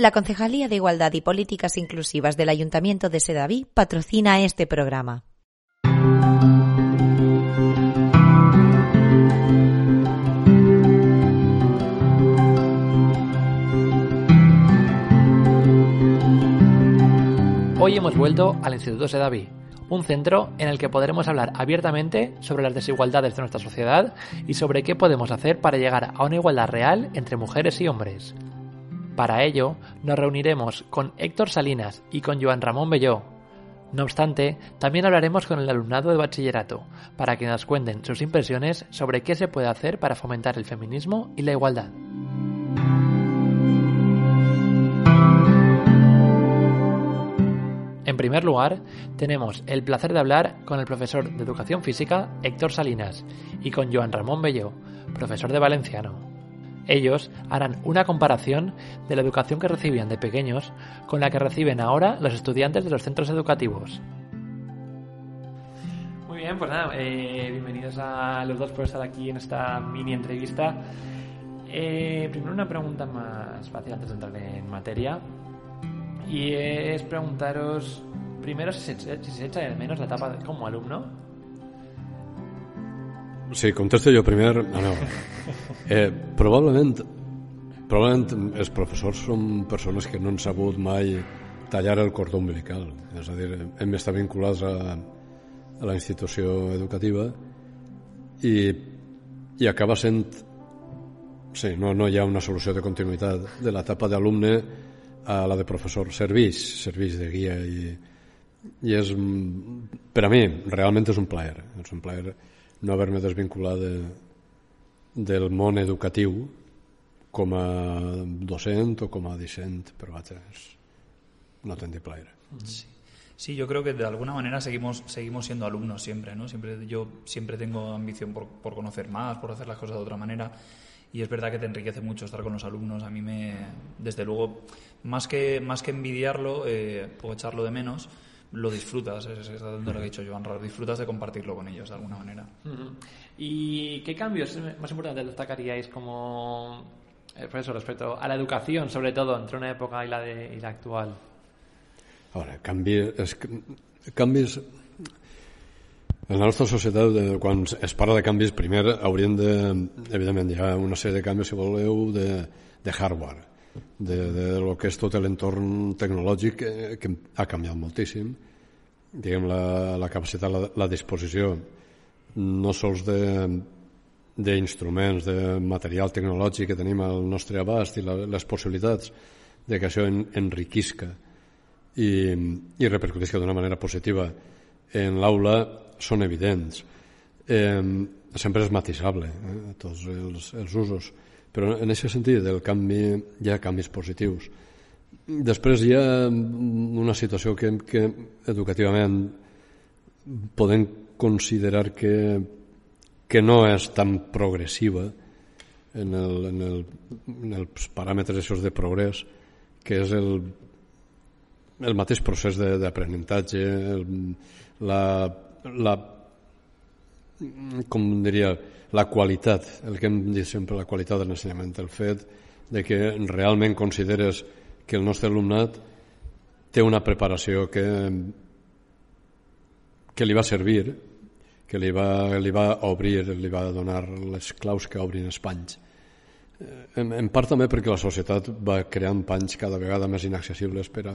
La Concejalía de Igualdad y Políticas Inclusivas del Ayuntamiento de Sedaví patrocina este programa. Hoy hemos vuelto al Instituto Sedaví, un centro en el que podremos hablar abiertamente sobre las desigualdades de nuestra sociedad y sobre qué podemos hacer para llegar a una igualdad real entre mujeres y hombres. Para ello, nos reuniremos con Héctor Salinas y con Joan Ramón Belló. No obstante, también hablaremos con el alumnado de bachillerato, para que nos cuenten sus impresiones sobre qué se puede hacer para fomentar el feminismo y la igualdad. En primer lugar, tenemos el placer de hablar con el profesor de Educación Física, Héctor Salinas, y con Joan Ramón Belló, profesor de Valenciano. Ellos harán una comparación de la educación que recibían de pequeños con la que reciben ahora los estudiantes de los centros educativos. Muy bien, pues nada, eh, bienvenidos a los dos por estar aquí en esta mini entrevista. Eh, primero una pregunta más fácil antes de entrar en materia. Y es preguntaros primero si se, echa de menos la etapa de- como alumno. Sí, contesto jo primer. No, no. Eh, probablement, probablement els professors són persones que no han sabut mai tallar el cordó umbilical. És a dir, hem d'estar vinculats a, a la institució educativa i, i acaba sent... Sí, no, no hi ha una solució de continuïtat de l'etapa d'alumne a la de professor. Serveix, serveix de guia i, i és, per a mi, realment és un plaer. És un plaer no haver-me desvinculat de, del món educatiu com a docent o com a discent, però vaja, és, no tindré plaer. Sí, yo creo que de alguna manera seguimos, seguimos siendo alumnos siempre, ¿no? Siempre, yo siempre tengo ambición por, por conocer más, por hacer las cosas de otra manera. Y es verdad que te enriquece mucho estar con los alumnos. A mí me, desde luego, más que, más que envidiarlo eh, o echarlo de menos, lo disfrutas. Es es exactamente lo que ha dicho Joan. Disfrutas de compartirlo con ellos de alguna manera. ¿Y qué cambios más importantes destacaríais como eh, profesor respecto a la educación, sobre todo entre una época y la, de, y la actual? Ara, canvi, canvis... En la nostra societat, eh, quan es parla de canvis, primer hauríem de... Evidentment, hi ha una sèrie de canvis, si voleu, de, de hardware, de, de lo que és tot l'entorn tecnològic que, que ha canviat moltíssim. Diguem, la, la capacitat, la, la disposició, no sols de d'instruments, de material tecnològic que tenim al nostre abast i la, les possibilitats de que això en, enriquisca i, i repercutisca d'una manera positiva en l'aula són evidents. Eh, sempre és matisable, eh, tots els, els usos, però en aquest sentit del canvi hi ha canvis positius. Després hi ha una situació que, que educativament podem considerar que, que no és tan progressiva en, el, en, el, en els paràmetres esos de progrés, que és el, el mateix procés d'aprenentatge, la, la, com diria, la qualitat, el que hem dit sempre, la qualitat de l'ensenyament, el fet de que realment consideres que el nostre alumnat té una preparació que, que li va servir, que li va, li va obrir, li va donar les claus que obrin els panys. Eh, En, en part també perquè la societat va creant panys cada vegada més inaccessibles per a,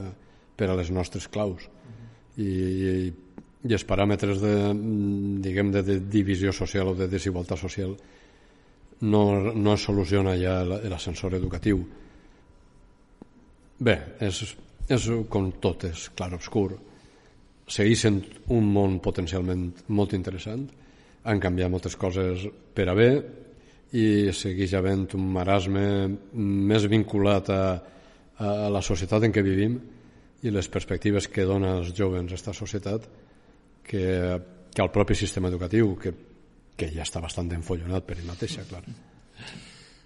per a les nostres claus. I, i, i els paràmetres de, diguem, de, de divisió social o de desigualtat social no, no es soluciona ja la- l'ascensor educatiu. Bé, és, és com tot, és clar obscur. Segueix sent un món potencialment molt interessant. Han canviat moltes coses per a bé i segueix havent un marasme més vinculat a, a la societat en què vivim i les perspectives que dona als joves aquesta societat que, que el propi sistema educatiu, que, que ja està bastant enfollonat per ell mateixa, clar.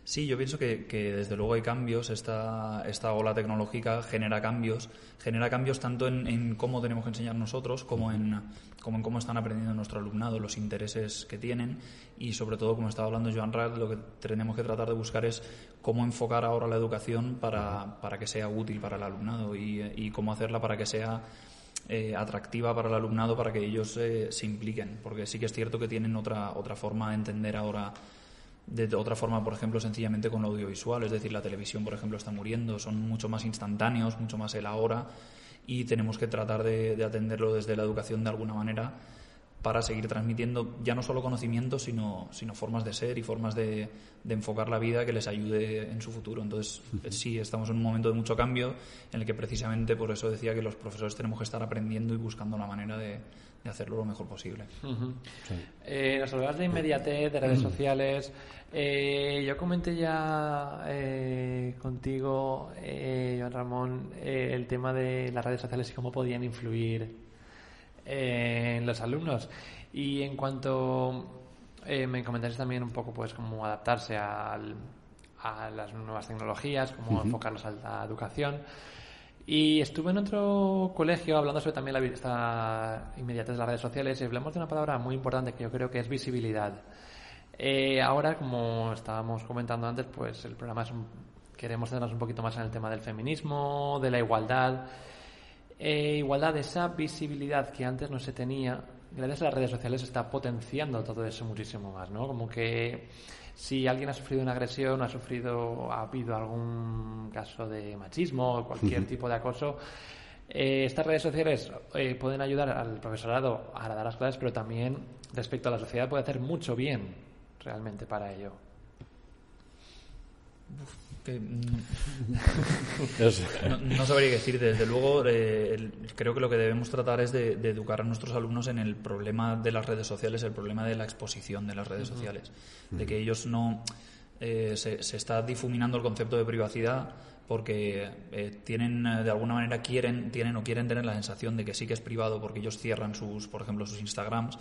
Sí, yo pienso que, desde luego hay cambios, esta, esta ola tecnológica genera cambios, genera cambios tanto en, cómo tenemos que enseñar nosotros como en, como en cómo están aprendiendo nuestro alumnado, los intereses que tienen y sobre todo, como estaba hablando Joan Rad, lo que tenemos que tratar de buscar es cómo enfocar ahora la educación para, para que sea útil para el alumnado y, cómo hacerla para que sea eh, atractiva para el alumnado para que ellos eh, se impliquen, porque sí que es cierto que tienen otra, otra forma de entender ahora de otra forma, por ejemplo, sencillamente con lo audiovisual, es decir, la televisión, por ejemplo, está muriendo, son mucho más instantáneos, mucho más el ahora, y tenemos que tratar de, atenderlo desde la educación de alguna manera para seguir transmitiendo ya no solo conocimientos, sino, sino formas de ser y formas de, de, enfocar la vida que les ayude en su futuro. Entonces, sí, estamos en un momento de mucho cambio en el que precisamente por eso decía que los profesores tenemos que estar aprendiendo y buscando la manera de, hacerlo lo mejor posible. Eh, nos hablabas de inmediatez, de redes sociales. Eh, yo comenté ya eh, contigo, Joan Ramón, el tema de las redes sociales y cómo podían influir en los alumnos. Y en cuanto me comentaste también un poco, pues, cómo adaptarse a las nuevas tecnologías, cómo enfocarlos a la educación. Y estuve en otro colegio hablando sobre también la, esta inmediatez de las redes sociales y hablamos de una palabra muy importante que yo creo que es visibilidad. Eh, ahora, como estábamos comentando antes, pues el programa es queremos centrarnos un poquito más en el tema del feminismo, de la igualdad. Eh, igualdad, esa visibilidad que antes no se tenía, gracias a las redes sociales está potenciando todo eso muchísimo más, ¿no? Como que si alguien ha sufrido una agresión, ha sufrido, ha habido algún caso de machismo o cualquier tipo de acoso, eh, estas redes sociales eh, pueden ayudar al profesorado a dar las clases, pero también respecto a la sociedad puede hacer mucho bien realmente para ello. Mm, no, sabría qué decir. Desde luego, eh, creo que lo que debemos tratar es de, educar a nuestros alumnos en el problema de las redes sociales, el problema de la exposición de las redes sociales, de que ellos no eh, se, está difuminando el concepto de privacidad porque eh, tienen de alguna manera quieren tienen o quieren tener la sensación de que sí que es privado porque ellos cierran sus por ejemplo sus Instagrams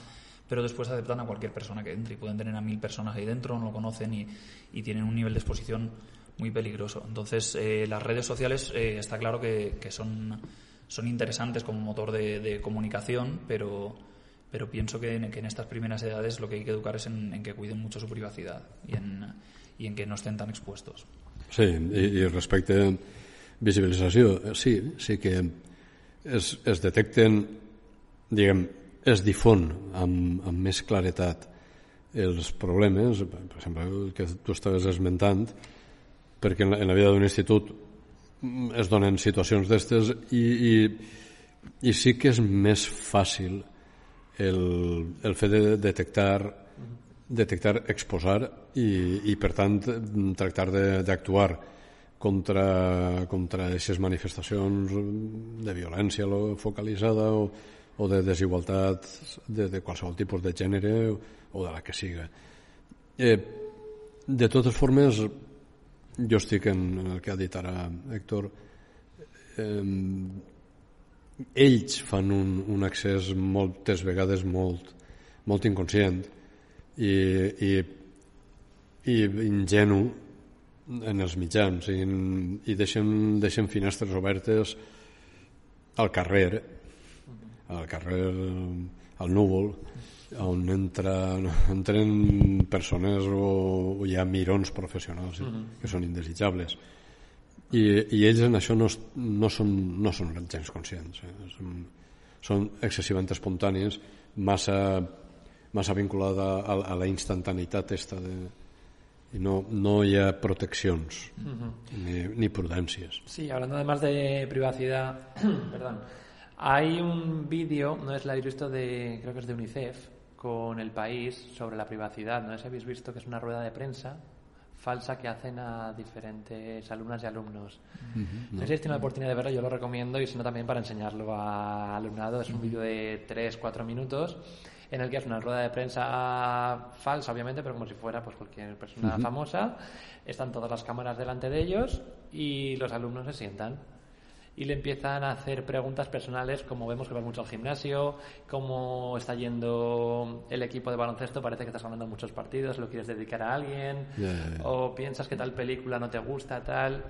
pero después aceptan a cualquier persona que entre y pueden tener a mil personas ahí dentro, no lo conocen y, y tienen un nivel de exposición muy peligroso. Entonces, eh, las redes sociales eh, está claro que, son, son interesantes como motor de, comunicación, pero, pero pienso que en, que estas primeras edades lo que hay que educar es en, que cuiden mucho su privacidad y en, y en que no estén tan expuestos. Sí, y, respecto a visibilización, sí, sí que es, es detecten, diguem, es difon amb, amb més claretat els problemes, el que tu estaves esmentant, perquè en la, en la vida d'un institut es donen situacions d'estes i, i, i sí que és més fàcil el, el fet de detectar detectar, exposar i, i per tant tractar d'actuar contra, contra aquestes manifestacions de violència focalitzada o, o de desigualtat de, de qualsevol tipus de gènere o de la que siga. Eh, de totes formes, jo estic en el que ha dit ara Héctor. Eh, ells fan un, un accés moltes vegades molt, molt inconscient i, i, i ingenu en els mitjans i, i deixen, deixen finestres obertes al carrer al carrer al núvol on entra, entren persones o, o hi ha mirons professionals uh mhm. -huh. que són indesitjables i, i ells en això no, no, són, no són gens conscients eh? són, són excessivament espontànies massa, massa vinculada a, a la instantaneïtat esta de, i no, no hi ha proteccions uh mhm. -huh. ni, ni prudències Sí, hablando además de privacidad perdón hay un vídeo, no es la habéis visto de, creo que es de UNICEF, con el país sobre la privacidad. No sé si habéis visto que es una rueda de prensa falsa que hacen a diferentes alumnas y alumnos. no. sé si tiene la oportunidad de verlo, yo lo recomiendo y si no también para enseñarlo al alumnado. Es un vídeo de 3-4 minutos en el que es una rueda de prensa falsa, obviamente, pero como si fuera pues cualquier persona famosa. Están todas las cámaras delante de ellos y los alumnos se sientan y le empiezan a hacer preguntas personales, como vemos que vas mucho al gimnasio, cómo está yendo el equipo de baloncesto, parece que estás ganando muchos partidos, lo quieres dedicar a alguien, o piensas que tal película no te gusta, tal.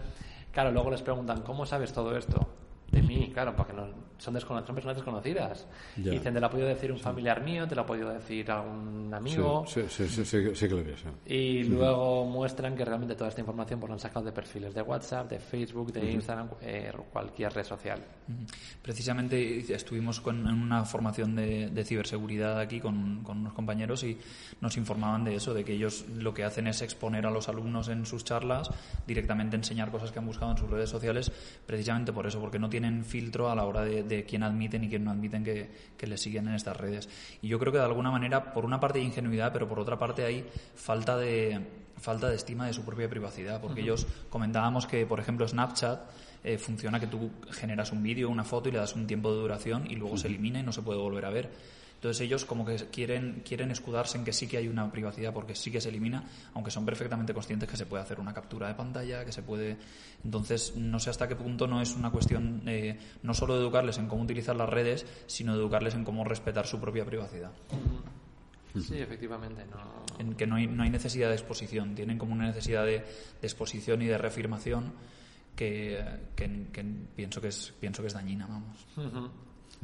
Claro, luego les preguntan, ¿cómo sabes todo esto? De mí, claro, porque no, son, son personas desconocidas. Dicen, te lo ha podido decir un familiar mío, te lo ha podido decir algún amigo. Sí, sí, sí, sí, sí que lo vi, Y luego muestran que realmente toda esta información pues, la han sacado de perfiles de WhatsApp, de Facebook, de Instagram, eh, cualquier red social. Precisamente estuvimos con, en una formación de, de ciberseguridad aquí con, con, unos compañeros y nos informaban de eso, de que ellos lo que hacen es exponer a los alumnos en sus charlas, directamente enseñar cosas que han buscado en sus redes sociales, precisamente por eso, porque no tienen filtro a la hora de, quién admiten y quién no admiten que, que les siguen en estas redes. Y yo creo que de alguna manera, por una parte hay ingenuidad, pero por otra parte hay falta de, falta de estima de su propia privacidad, porque ellos comentábamos que, por ejemplo, Snapchat eh, funciona que tú generas un vídeo, una foto y le das un tiempo de duración y luego se elimina y no se puede volver a ver. Entonces ellos como que quieren, quieren escudarse en que sí que hay una privacidad porque sí que se elimina, aunque son perfectamente conscientes que se puede hacer una captura de pantalla, que se puede... Entonces no sé hasta qué punto no es una cuestión eh, no solo de educarles en cómo utilizar las redes, sino de educarles en cómo respetar su propia privacidad. Sí, efectivamente. No... En que no hay, no hay necesidad de exposición, tienen como una necesidad de, exposición y de reafirmación que, pienso, que es, pienso que es dañina, vamos.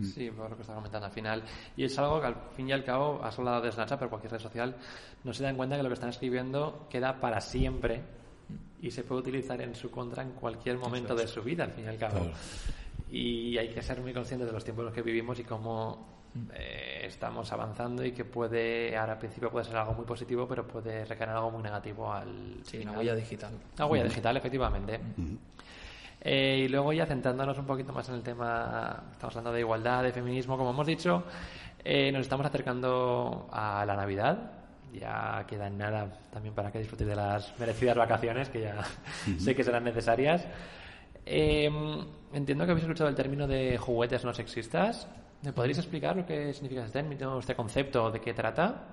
Sí, por lo que está comentando al final. Y es algo que al fin y al cabo, has hablado de Snapchat, pero cualquier red social, no se dan cuenta que lo que están escribiendo queda para siempre y se puede utilizar en su contra en cualquier momento de su vida, al fin y al cabo. Y hay que ser muy conscientes de los tiempos en los que vivimos y cómo eh, estamos avanzando y que puede, ahora al principio puede ser algo muy positivo, pero puede recaer algo muy negativo al. Sí, una huella digital. Una huella digital, efectivamente. Eh, y luego ya centrándonos un poquito más en el tema, estamos hablando de igualdad, de feminismo, como hemos dicho, eh, nos estamos acercando a la Navidad. Ya queda nada también para que disfrutéis de las merecidas vacaciones, que ya sé que serán necesarias. Em, entiendo que habéis escuchado el término de juguetes no sexistas. ¿Me podréis explicar lo que significa este término, este concepto, de qué trata?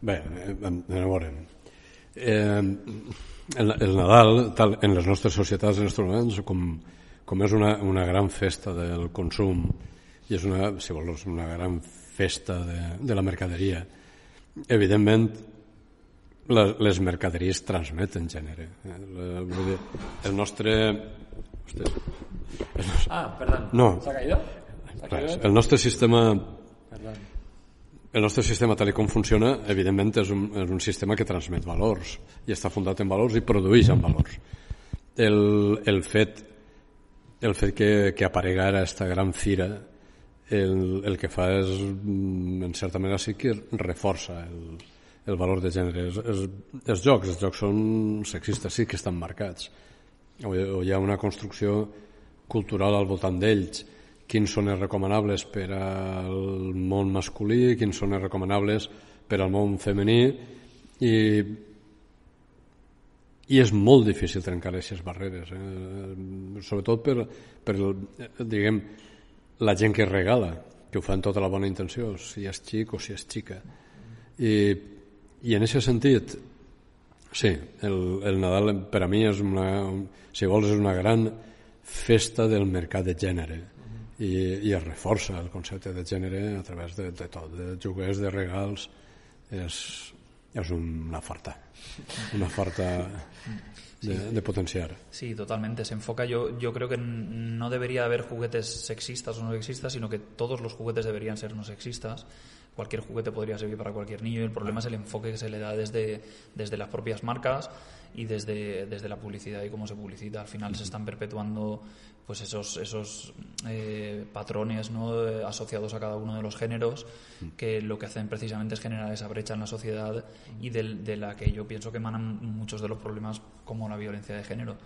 Bé, eh, el, el Nadal, tal, en les nostres societats en aquests moments, com, com és una, una gran festa del consum i és una, si vols, una gran festa de, de la mercaderia, evidentment les, les mercaderies transmeten gènere. Eh, vull dir, el nostre... Hostia, el nostre... Ah, perdó. No. ¿Se ha caído? ¿Se ha caído? El nostre sistema... Perdón el nostre sistema, tal com funciona, evidentment és un, és un sistema que transmet valors i està fundat en valors i produeix en valors. El, el fet, el fet que, que aparega ara aquesta gran fira el, el que fa és, mm, en certa manera, sí que reforça el, el valor de gènere. Els, els, els jocs, els jocs són sexistes, sí que estan marcats. O, o hi ha una construcció cultural al voltant d'ells quins són els recomanables per al món masculí, quins són els recomanables per al món femení i, i és molt difícil trencar aquestes barreres, eh? sobretot per, per diguem, la gent que regala, que ho fa amb tota la bona intenció, si és xic o si és xica. I, i en aquest sentit, sí, el, el Nadal per a mi és una, si vols, és una gran festa del mercat de gènere i, i es reforça el concepte de gènere a través de, de tot, de joguers, de regals és, és una forta una forta de, sí, de potenciar. Sí, totalmente. Se enfoca, yo, yo creo que no debería haber juguetes sexistas o no sexistas, sino que todos los juguetes deberían ser no sexistas. Cualquier juguete podría servir para cualquier niño y el problema es el enfoque que se le da desde, desde las propias marcas y desde, desde la publicidad y cómo se publicita. Al final se están perpetuando pues esos, esos eh, patrones ¿no? Eh, asociados a cada uno de los géneros que lo que hacen precisamente es generar esa brecha en la sociedad y de, la que yo pienso que emanan muchos de los problemas como la violencia de género.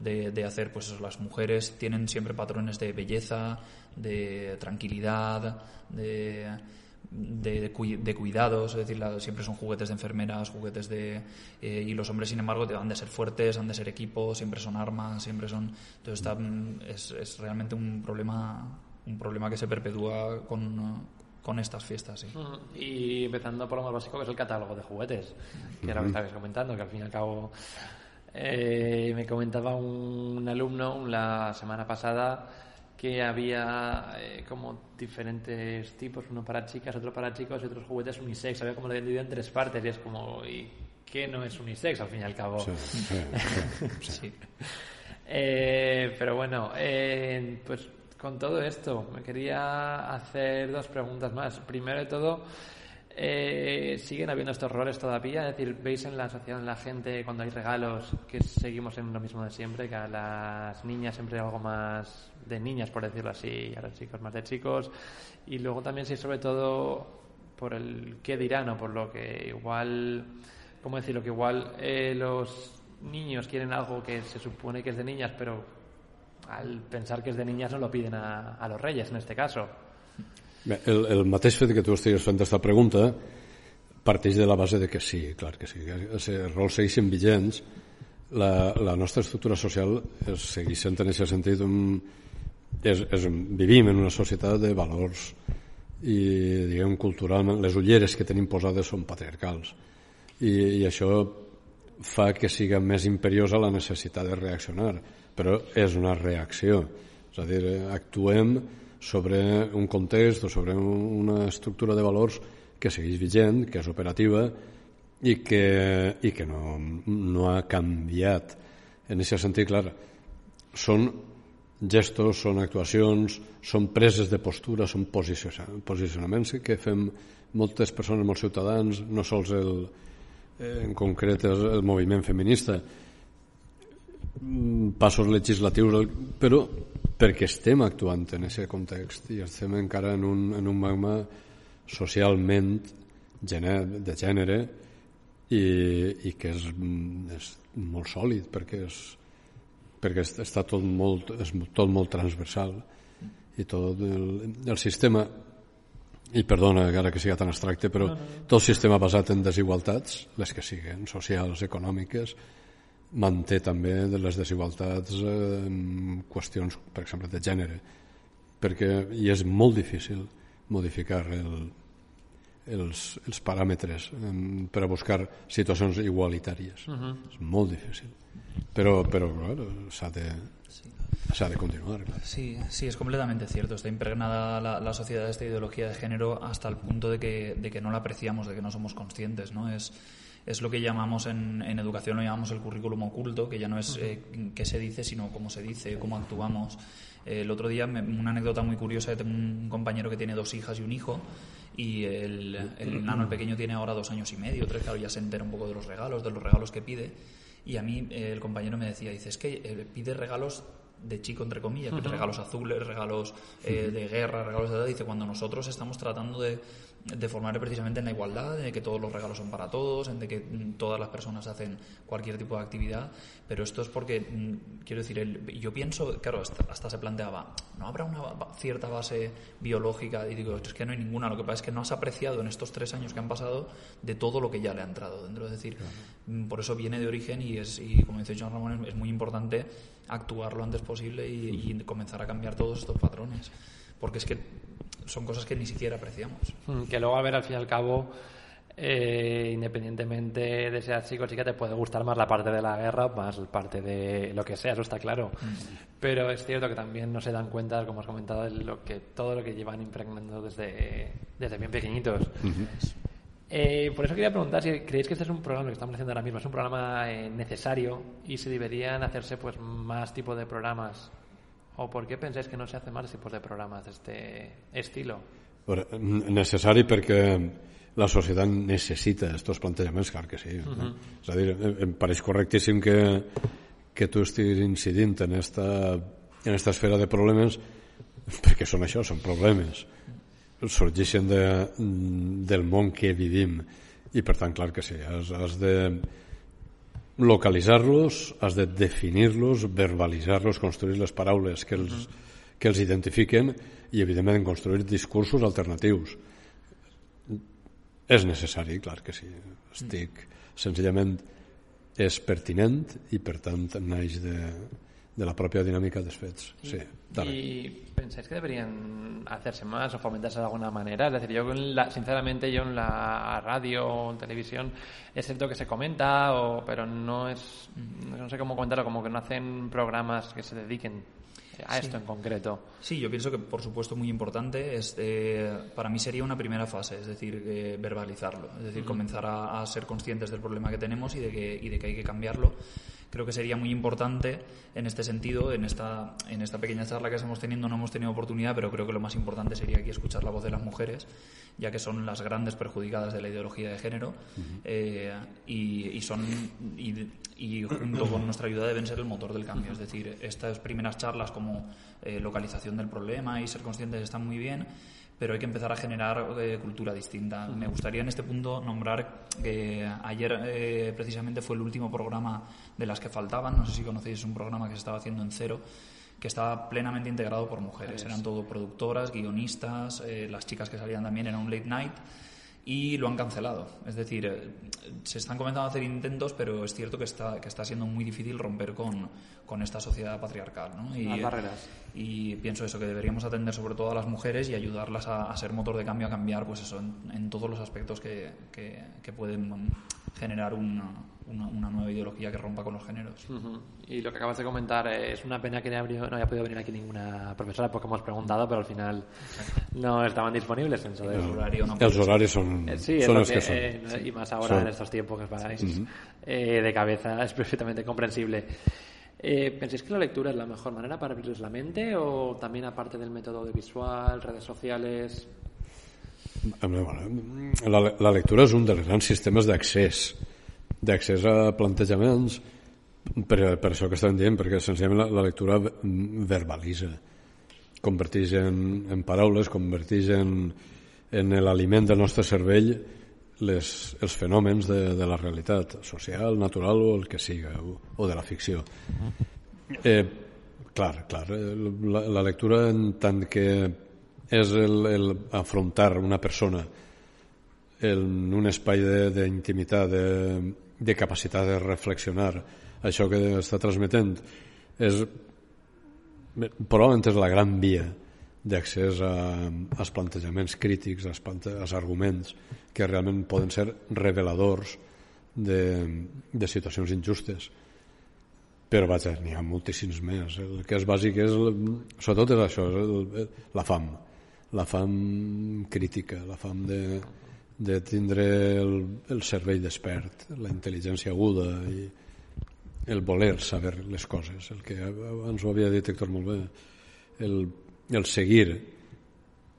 De, de, hacer, pues eso, las mujeres tienen siempre patrones de belleza, de tranquilidad, de, de, de, cuidados, es decir, siempre son juguetes de enfermeras, juguetes de... Eh, y los hombres, sin embargo, han de ser fuertes, han de ser equipos, siempre son armas, siempre son... Entonces está, es, es, realmente un problema, un problema que se perpetúa con, con estas fiestas. Sí. Y empezando por lo más básico, que es el catálogo de juguetes, que era lo que estabais comentando, que al fin y al cabo eh, me comentaba un alumno la semana pasada que había eh, como diferentes tipos, uno para chicas, otro para chicos y otros juguetes unisex. Había como lo dividido en tres partes y es como, ¿y qué no es unisex al fin y al cabo? Sí, eh, pero bueno, eh, pues con todo esto me quería hacer dos preguntas más. Primero de todo, eh, siguen habiendo estos roles todavía, es decir, veis en la sociedad, en la gente, cuando hay regalos, que seguimos en lo mismo de siempre, que a las niñas siempre hay algo más de niñas, por decirlo así, y a los chicos más de chicos. Y luego también, sí, sobre todo, por el qué dirán, o por lo que igual, ¿cómo decirlo? Que igual eh, los niños quieren algo que se supone que es de niñas, pero al pensar que es de niñas no lo piden a, a los reyes, en este caso. Bé, el, el mateix fet que tu estigues fent aquesta pregunta parteix de la base de que sí, clar que sí, que els rols segueixen vigents, la, la nostra estructura social es segueix sent en aquest sentit un, és, és, vivim en una societat de valors i diguem culturalment les ulleres que tenim posades són patriarcals. I, i això fa que siga més imperiosa la necessitat de reaccionar però és una reacció. És a dir, actuem sobre un context o sobre una estructura de valors que segueix vigent, que és operativa i que, i que no, no ha canviat. En aquest sentit, clar, són gestos, són actuacions, són preses de postura, són posicionaments que fem moltes persones, molts ciutadans, no sols el, en concret el, moviment feminista, mm, passos legislatius, però perquè estem actuant en aquest context i estem encara en un, en un magma socialment de gènere i, i que és, és molt sòlid perquè, és, perquè està tot molt, és tot molt transversal i tot el, el sistema i perdona ara que siga tan abstracte però tot el sistema basat en desigualtats les que siguen, socials, econòmiques manté també de les desigualtats eh, en qüestions, per exemple, de gènere, perquè i és molt difícil modificar el, els, els paràmetres per a buscar situacions igualitàries. Uh -huh. És molt difícil. Però, però s'ha de, sí. de continuar. Claro. Sí, sí, es completamente cierto. Está impregnada la, la, sociedad de esta ideología de género hasta el punto de que, de que no la apreciamos, de que no somos conscientes. ¿no? Es, es lo que llamamos en, en, educación, lo llamamos el currículum oculto, que ya no es eh, qué se dice, sino cómo se dice, cómo actuamos. Eh, el otro día, una anécdota muy curiosa, tengo un compañero que tiene dos hijas y un hijo, y el, el nano, el pequeño, tiene ahora dos años y medio, tres, claro, ya se entera un poco de los regalos, de los regalos que pide. Y a mí eh, el compañero me decía, dice, es que pide regalos de chico, entre comillas, regalos azules, regalos de guerra, regalos de edad. Dice, cuando nosotros estamos tratando de de formar precisamente en la igualdad, de que todos los regalos son para todos, en de que mm, todas las personas hacen cualquier tipo de actividad, pero esto es porque, mm, quiero decir, el, yo pienso, claro, hasta, se planteaba, ¿no habrá una cierta base biológica? Y digo, es que no hay ninguna, lo que pasa es que no has apreciado en estos tres años que han pasado de todo lo que ya le ha entrado dentro, es decir, mm, por eso viene de origen y, es, y como dice John Ramón, es, muy importante actuar lo antes posible y comenzar a cambiar todos estos patrones, porque es que son cosas que ni siquiera apreciamos. Mm, que luego, a ver, al fin y al cabo, eh, independientemente de ser chico o chica, te puede gustar más la parte de la guerra, más la parte de lo que sea, eso está claro. Mm. Pero es cierto que también no se dan cuenta, como has comentado, de lo que, todo lo que llevan impregnando desde, desde bien pequeñitos. Eh, por eso quería preguntar si creéis que este es un programa que estamos haciendo ahora mismo, es un programa eh, necesario y si deberían hacerse pues más tipo de programas ¿O por qué pensáis que no se hace más tipos de programas de este estilo? Necessari perquè la societat necessita aquests plantejaments, clar que sí. Uh -huh. És a dir, em pareix correctíssim que, que tu estiguis incidint en esta, en esta esfera de problemes perquè són això, són problemes sorgeixen de, del món que vivim i per tant, clar que sí, has, has de localitzar-los, has de definir-los, verbalitzar-los, construir les paraules que els, que els identifiquen i, evidentment, construir discursos alternatius. És necessari, clar que sí. Estic, senzillament, és pertinent i, per tant, naix de, de la propia dinámica dels fets. Sí, ¿Y pensáis que deberían hacerse más o fomentarse de alguna manera? Es decir, yo la, sinceramente yo en la radio o en televisión es cierto que se comenta, o, pero no es, no sé cómo comentarlo, como que no hacen programas que se dediquen a esto en concreto. Sí, yo pienso que por supuesto muy importante. Es, eh, para mí sería una primera fase, es decir, eh, verbalizarlo, es decir, comenzar a, a, ser conscientes del problema que tenemos y de que, y de que hay que cambiarlo creo que sería muy importante en este sentido, en esta, en esta pequeña charla que estamos teniendo no hemos tenido oportunidad, pero creo que lo más importante sería aquí escuchar la voz de las mujeres, ya que son las grandes perjudicadas de la ideología de género eh, y, son y, junto con nuestra ayuda deben ser el motor del cambio. Es decir, estas primeras charlas como eh, localización del problema y ser conscientes están muy bien, pero hay que empezar a generar eh, cultura distinta. Me gustaría en este punto nombrar que ayer eh, precisamente fue el último programa de las que faltaban, no sé si conocéis, un programa que se estaba haciendo en cero que estaba plenamente integrado por mujeres. Eran todo productoras, guionistas, eh, las chicas que salían también era un late night y lo han cancelado. Es decir, eh, se están comenzando a hacer intentos, pero es cierto que está, que está siendo muy difícil romper con, con esta sociedad patriarcal. ¿no? Y, Las barreras. Y pienso eso, que deberíamos atender sobre todo a las mujeres y ayudarlas a, ser motor de cambio, a cambiar pues eso, en, todos los aspectos que, que, que pueden generar una, una, nueva ideología que rompa con los géneros. Y lo que acabas de comentar, eh, es una pena que no haya podido venir aquí ninguna profesora porque hemos preguntado, pero al final no estaban disponibles. En el horario los horarios son, eh, sí, son los que, son. Eh, y más ahora en estos tiempos que paráis de cabeza es perfectamente comprensible. ¿Pensáis que la lectura es la mejor manera para abrirles la mente o también aparte del método visual, redes sociales? La, la lectura és un dels grans sistemes d'accés d'accés a plantejaments per, per això que estàvem dient, perquè senzillament la, la lectura verbalitza, converteix en, en paraules, converteix en, en l'aliment del nostre cervell les, els fenòmens de, de la realitat social, natural o el que siga, o, o de la ficció. Eh, clar, clar, eh, la, la lectura en tant que és el, el afrontar una persona en un espai d'intimitat, de, de, de capacitat de reflexionar això que està transmetent és probablement és la gran via d'accés als plantejaments crítics, als, als arguments que realment poden ser reveladors de, de situacions injustes. Però vaja, n'hi ha moltíssims més el que és bàsic és sobretot és això, és el, la fam. La fam crítica la fam de, de tindre el, el cervell despert, la intel·ligència aguda i el voler saber les coses, el que abans ho havia dit Héctor molt bé, el, el seguir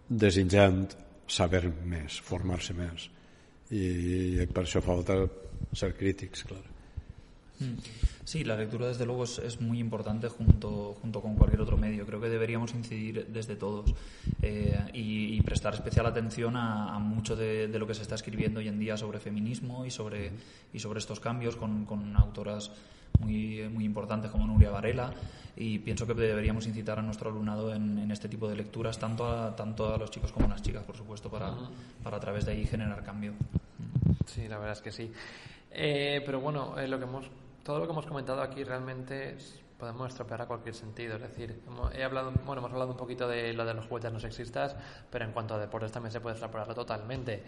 desitjant saber més, formar-se més i, i per això fa falta ser crítics, clar. Sí, la lectura desde luego es, muy importante junto, junto con cualquier otro medio. Creo que deberíamos incidir desde todos eh, y, prestar especial atención a, mucho de, lo que se está escribiendo hoy en día sobre feminismo y sobre, y sobre estos cambios con, autoras muy, muy importantes como Nuria Varela y pienso que deberíamos incitar a nuestro alumnado en, este tipo de lecturas, tanto a, tanto a los chicos como a las chicas, por supuesto, para, para a través de ahí generar cambio. Sí, la verdad es que sí. Eh, pero bueno, eh, lo que hemos todo lo que hemos comentado aquí realmente podemos estropear a cualquier sentido. Es decir, he hablado, bueno, hemos hablado un poquito de lo de los juguetes no sexistas, pero en cuanto a deportes también se puede extrapolarlo totalmente.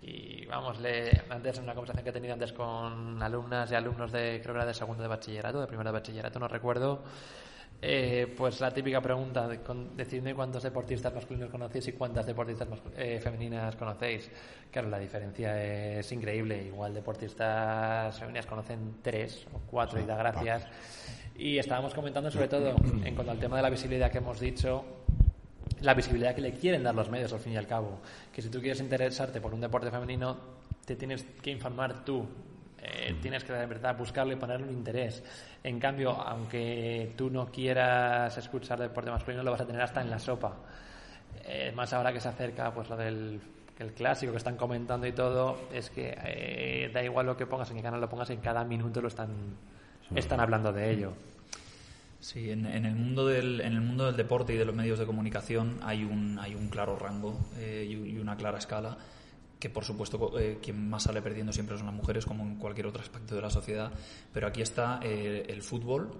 Y vamos, le, antes en una conversación que he tenido antes con alumnas y alumnos de, creo que era de segundo de bachillerato, de primero de bachillerato, no recuerdo, eh, pues la típica pregunta, de, decidme cuántos deportistas masculinos conocéis y cuántas deportistas eh, femeninas conocéis. Claro, la diferencia es increíble. Igual deportistas femeninas conocen tres o cuatro y da gracias. Y estábamos comentando sobre todo en cuanto al tema de la visibilidad que hemos dicho, la visibilidad que le quieren dar los medios al fin y al cabo. Que si tú quieres interesarte por un deporte femenino, te tienes que informar tú eh, tienes que de verdad buscarlo y ponerle un interés. En cambio, aunque tú no quieras escuchar deporte masculino, lo vas a tener hasta en la sopa. Eh, más ahora que se acerca pues lo del el clásico que están comentando y todo, es que eh, da igual lo que pongas, en qué canal lo pongas, en cada minuto lo están, están hablando de ello. Sí, en, el mundo del, en el mundo del deporte y de los medios de comunicación hay un, hay un claro rango y una clara escala que por supuesto eh, quien más sale perdiendo siempre son las mujeres, como en cualquier otro aspecto de la sociedad, pero aquí está eh, el fútbol,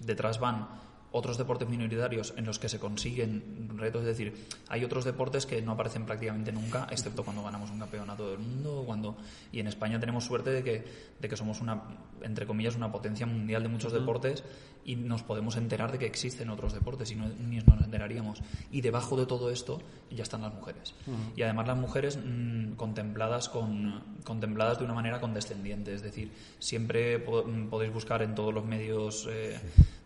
detrás van otros deportes minoritarios en los que se consiguen retos, es decir, hay otros deportes que no aparecen prácticamente nunca, excepto cuando ganamos un campeonato del mundo, cuando y en España tenemos suerte de que, de que somos una, entre comillas, una potencia mundial de muchos deportes y nos podemos enterar de que existen otros deportes y no, ni nos enteraríamos. Y debajo de todo esto ya están las mujeres. Y además las mujeres mm, contempladas, con, contempladas de una manera condescendiente, es decir, siempre po- mm, podéis buscar en todos los medios eh,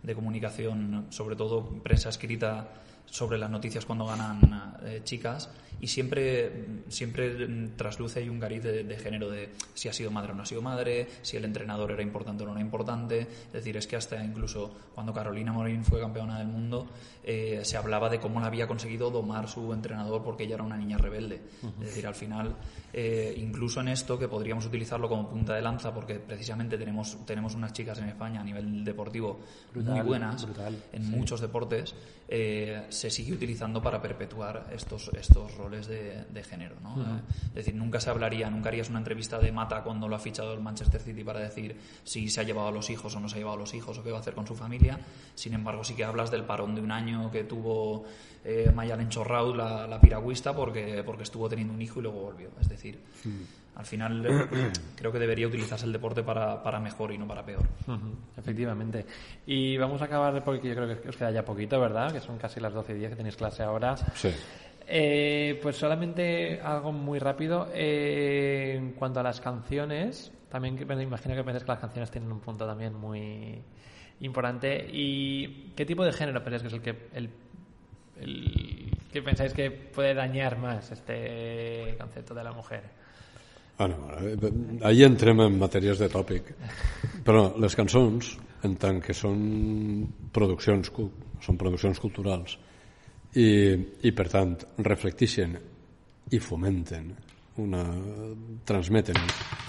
de comunicación, sobre todo prensa escrita, sobre las noticias cuando ganan eh, chicas y siempre siempre trasluce ahí un cariz de, de género de si ha sido madre o no ha sido madre, si el entrenador era importante o no era importante. Es decir, es que hasta incluso cuando Carolina Morín fue campeona del mundo eh, se hablaba de cómo la había conseguido domar su entrenador porque ella era una niña rebelde. Es decir, al final, eh, incluso en esto que podríamos utilizarlo como punta de lanza porque precisamente tenemos tenemos unas chicas en España a nivel deportivo muy buenas brutal, en muchos deportes eh, se sigue utilizando para perpetuar estos estos roles de, de género ¿no? Eh, es decir nunca se hablaría nunca harías una entrevista de Mata cuando lo ha fichado el Manchester City para decir si se ha llevado a los hijos o no se ha llevado a los hijos o qué va a hacer con su familia. Sin embargo sí que hablas del parón de un año que tuvo eh, Mayalen Chorraud la, la piragüista porque porque estuvo teniendo un hijo y luego volvió. Es decir al final creo que debería utilizarse el deporte para, para mejor y no para peor Efectivamente. Y vamos a acabar porque yo creo que os queda ya poquito, ¿verdad? Que son casi las 12 y 10 que tenéis clase ahora. Sí. Eh, pues solamente algo muy rápido. Eh, en cuanto a las canciones, también me imagino que pensáis que las canciones tienen un punto también muy importante. ¿Y qué tipo de género pensáis que es el que, el, el que pensáis que puede dañar más este concepto de la mujer? Bueno, eh, ahir entrem en matèries de tòpic, però les cançons, en tant que són produccions, són produccions culturals i, i per tant reflecteixen i fomenten una, transmeten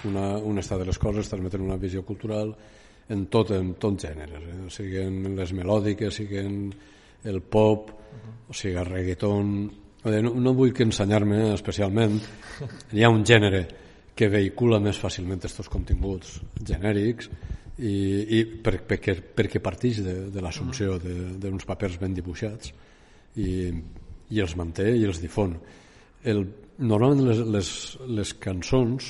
una, un estat de les coses, transmeten una visió cultural en tot, en tot gèneres, eh? siguin les melòdiques, siguin el pop, o sigui, el reggaeton... No, no vull que ensenyar-me especialment. Hi ha un gènere que vehicula més fàcilment aquests continguts genèrics i, i per, perquè, perquè partix de, de l'assumpció de- d'uns papers ben dibuixats i, i els manté i els difon. El, normalment les, les, les cançons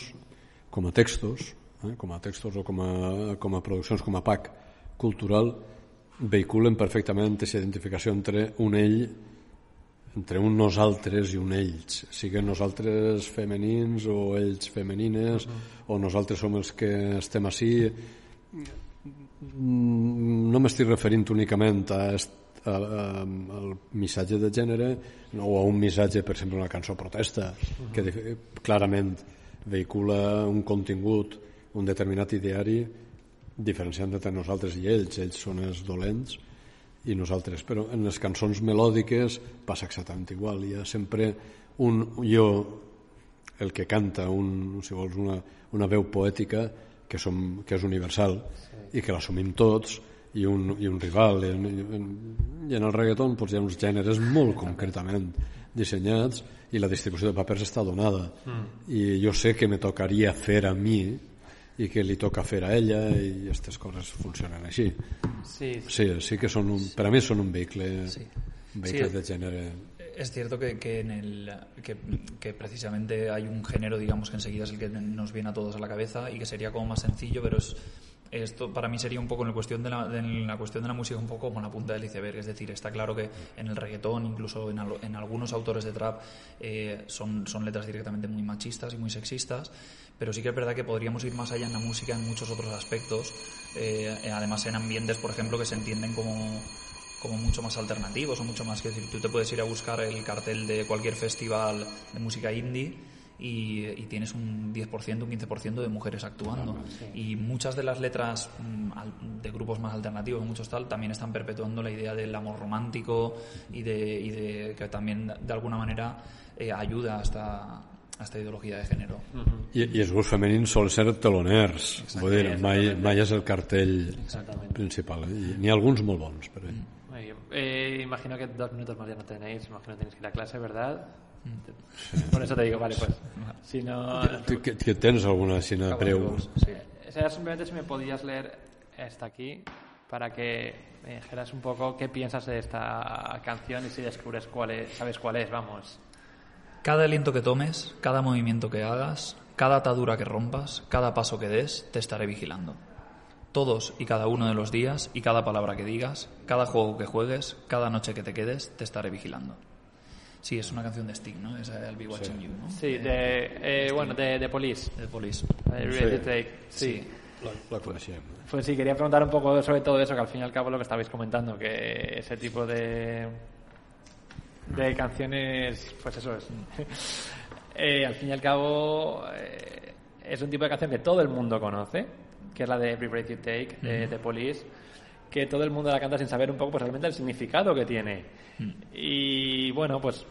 com a textos, eh, com a textos o com a, com a produccions, com a pack cultural, vehiculen perfectament aquesta identificació entre un ell entre un nosaltres i un ells, siguin nosaltres femenins o ells femenines, o nosaltres som els que estem així. Mm, No m'estic referint únicament a, est- a, a, al missatge de gènere no, o a un missatge, per exemple, una cançó protesta, que de, clarament vehicula un contingut, un determinat ideari, diferenciant entre nosaltres i ells. Ells són els dolents, i nosaltres, però en les cançons melòdiques passa exactament igual, hi ha sempre un jo, el que canta un, si vols, una, una veu poètica que, som, que és universal i que l'assumim tots i un, i un rival. I en, i en, el reggaeton doncs, hi ha uns gèneres molt concretament dissenyats i la distribució de papers està donada. I jo sé que me tocaria fer a mi i que li toca fer a ella i aquestes coses funcionen així Sí, Sí, sí que son un, para mí son un vehicle, Sí. un vehicle Sí. de género. Es cierto que, que en el, que, que precisamente hay un género, digamos, que enseguida es el que nos viene a todos a la cabeza y que sería como más sencillo, pero es, esto para mí sería un poco en la cuestión de la, de la cuestión de la música un poco como la punta del iceberg. Es decir, está claro que en el reggaetón, incluso en, al- en algunos autores de trap, eh, son, son letras directamente muy machistas y muy sexistas, pero sí que es verdad que podríamos ir más allá en la música en muchos otros aspectos, eh, además en ambientes, por ejemplo, que se entienden como como mucho más alternativos o mucho más que decir, tú te puedes ir a buscar el cartel de cualquier festival de música indie y, y tienes un 10%, un 15% de mujeres actuando. Y muchas de las letras mm, de grupos más alternativos, muchos tal, también están perpetuando la idea del amor romántico y de, y de que también de alguna manera eh, ayuda a esta, a esta ideología de género. I, i els grups femenins solen ser teloners, vull dir, mai, mai és el cartell principal. eh? N'hi ha alguns molt bons. Muy bien. Eh, imagino que dos minutos más ya no tenéis, imagino que tenéis que ir a clase, ¿verdad? Por eso te digo, vale, pues. Si no. Tu, que, que tens alguna xina breu? Sí. Eh, Será simplemente si me podías leer hasta aquí, para que me dijeras un poco qué piensas de esta canción y si descubres cuál es, sabes cuál es, vamos. Cada aliento que tomes, cada movimiento que hagas, cada atadura que rompas, cada paso que des, te estaré vigilando. Todos y cada uno de los días y cada palabra que digas, cada juego que juegues, cada noche que te quedes, te estaré vigilando. Sí, es una canción de Sting, ¿no? Esa de I'll Be Watching You, ¿no? Sí, Eh, de, eh, bueno, de, de Police. de Police. Eh, Ready to Take, sí. Sí. La, la. Pues sí, quería preguntar un poco sobre todo eso, que al fin y al cabo lo que estabais comentando, que ese tipo de, de canciones, pues eso es. Eh, al fin y al cabo eh, es un tipo de canción que todo el mundo conoce, que es la de Every Breath You Take, de, de Police, que todo el mundo la canta sin saber un poco pues realmente el significado que tiene. Y bueno, pues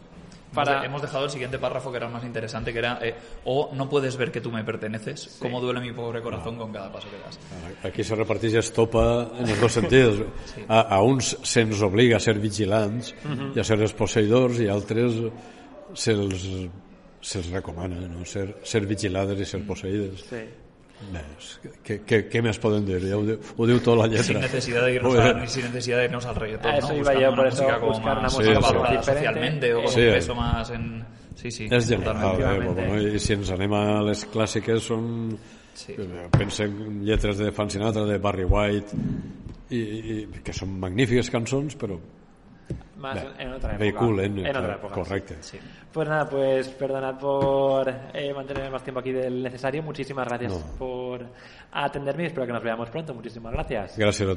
para... Hemos, dejado el siguiente párrafo que era más interesante, que era eh, o no puedes ver que tú me perteneces, cómo duele mi pobre corazón con cada paso que das. Aquí se reparteix estopa en els dos sentits. A, a uns se'ns obliga a ser vigilants i a ser els posseïdors i a altres se'ls se'ls recomana no? ser, ser vigilades i ser posseïdes. Sí. Més, què, què, què més poden dir? Ja ho, diu, ho diu tota la lletra. Sin necesidad de irnos, a, sin necesidad de irnos al reggaetón, A eso ¿no? iba yo, por eso, música como buscar una música valorada diferente. socialmente o con Sí, un peso más en... Sí, sí, És general, eh? Efectivamente. Bueno, I si ens anem a les clàssiques són... Sí. Pensem en lletres de Frank Sinatra, de Barry White, i, i que són magnífiques cançons, però Más Bé, en otra época. En otra época. correcte. Sí. Pues nada, pues perdonad por eh, mantener más tiempo aquí del necesario. Muchísimas gracias No. por atenderme y espero que nos veamos pronto. Muchísimas gracias. Gràcies a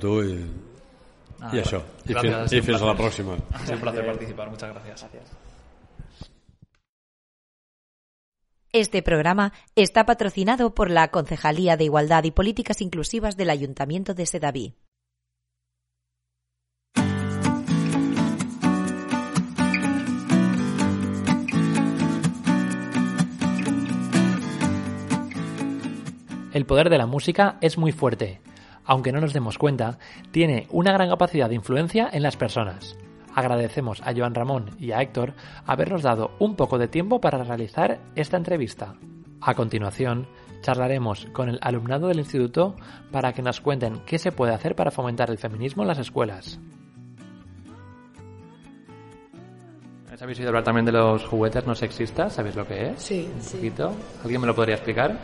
Nada, i això. I, gracias, ha fins, a la pròxima. Ha sido un placer participar, muchas gracias. Gracias. Este programa está patrocinado por la Concejalía de Igualdad y Políticas Inclusivas del Ayuntamiento de Sedaví. El poder de la música es muy fuerte. Aunque no nos demos cuenta, tiene una gran capacidad de influencia en las personas. Agradecemos a Joan Ramón y a Héctor habernos dado un poco de tiempo para realizar esta entrevista. A continuación, charlaremos con el alumnado del instituto para que nos cuenten qué se puede hacer para fomentar el feminismo en las escuelas. ¿Habéis oído hablar también de los juguetes no sexistas? ¿Sabéis lo que es? Sí, Un sí. poquito. ¿Alguien me lo podría explicar?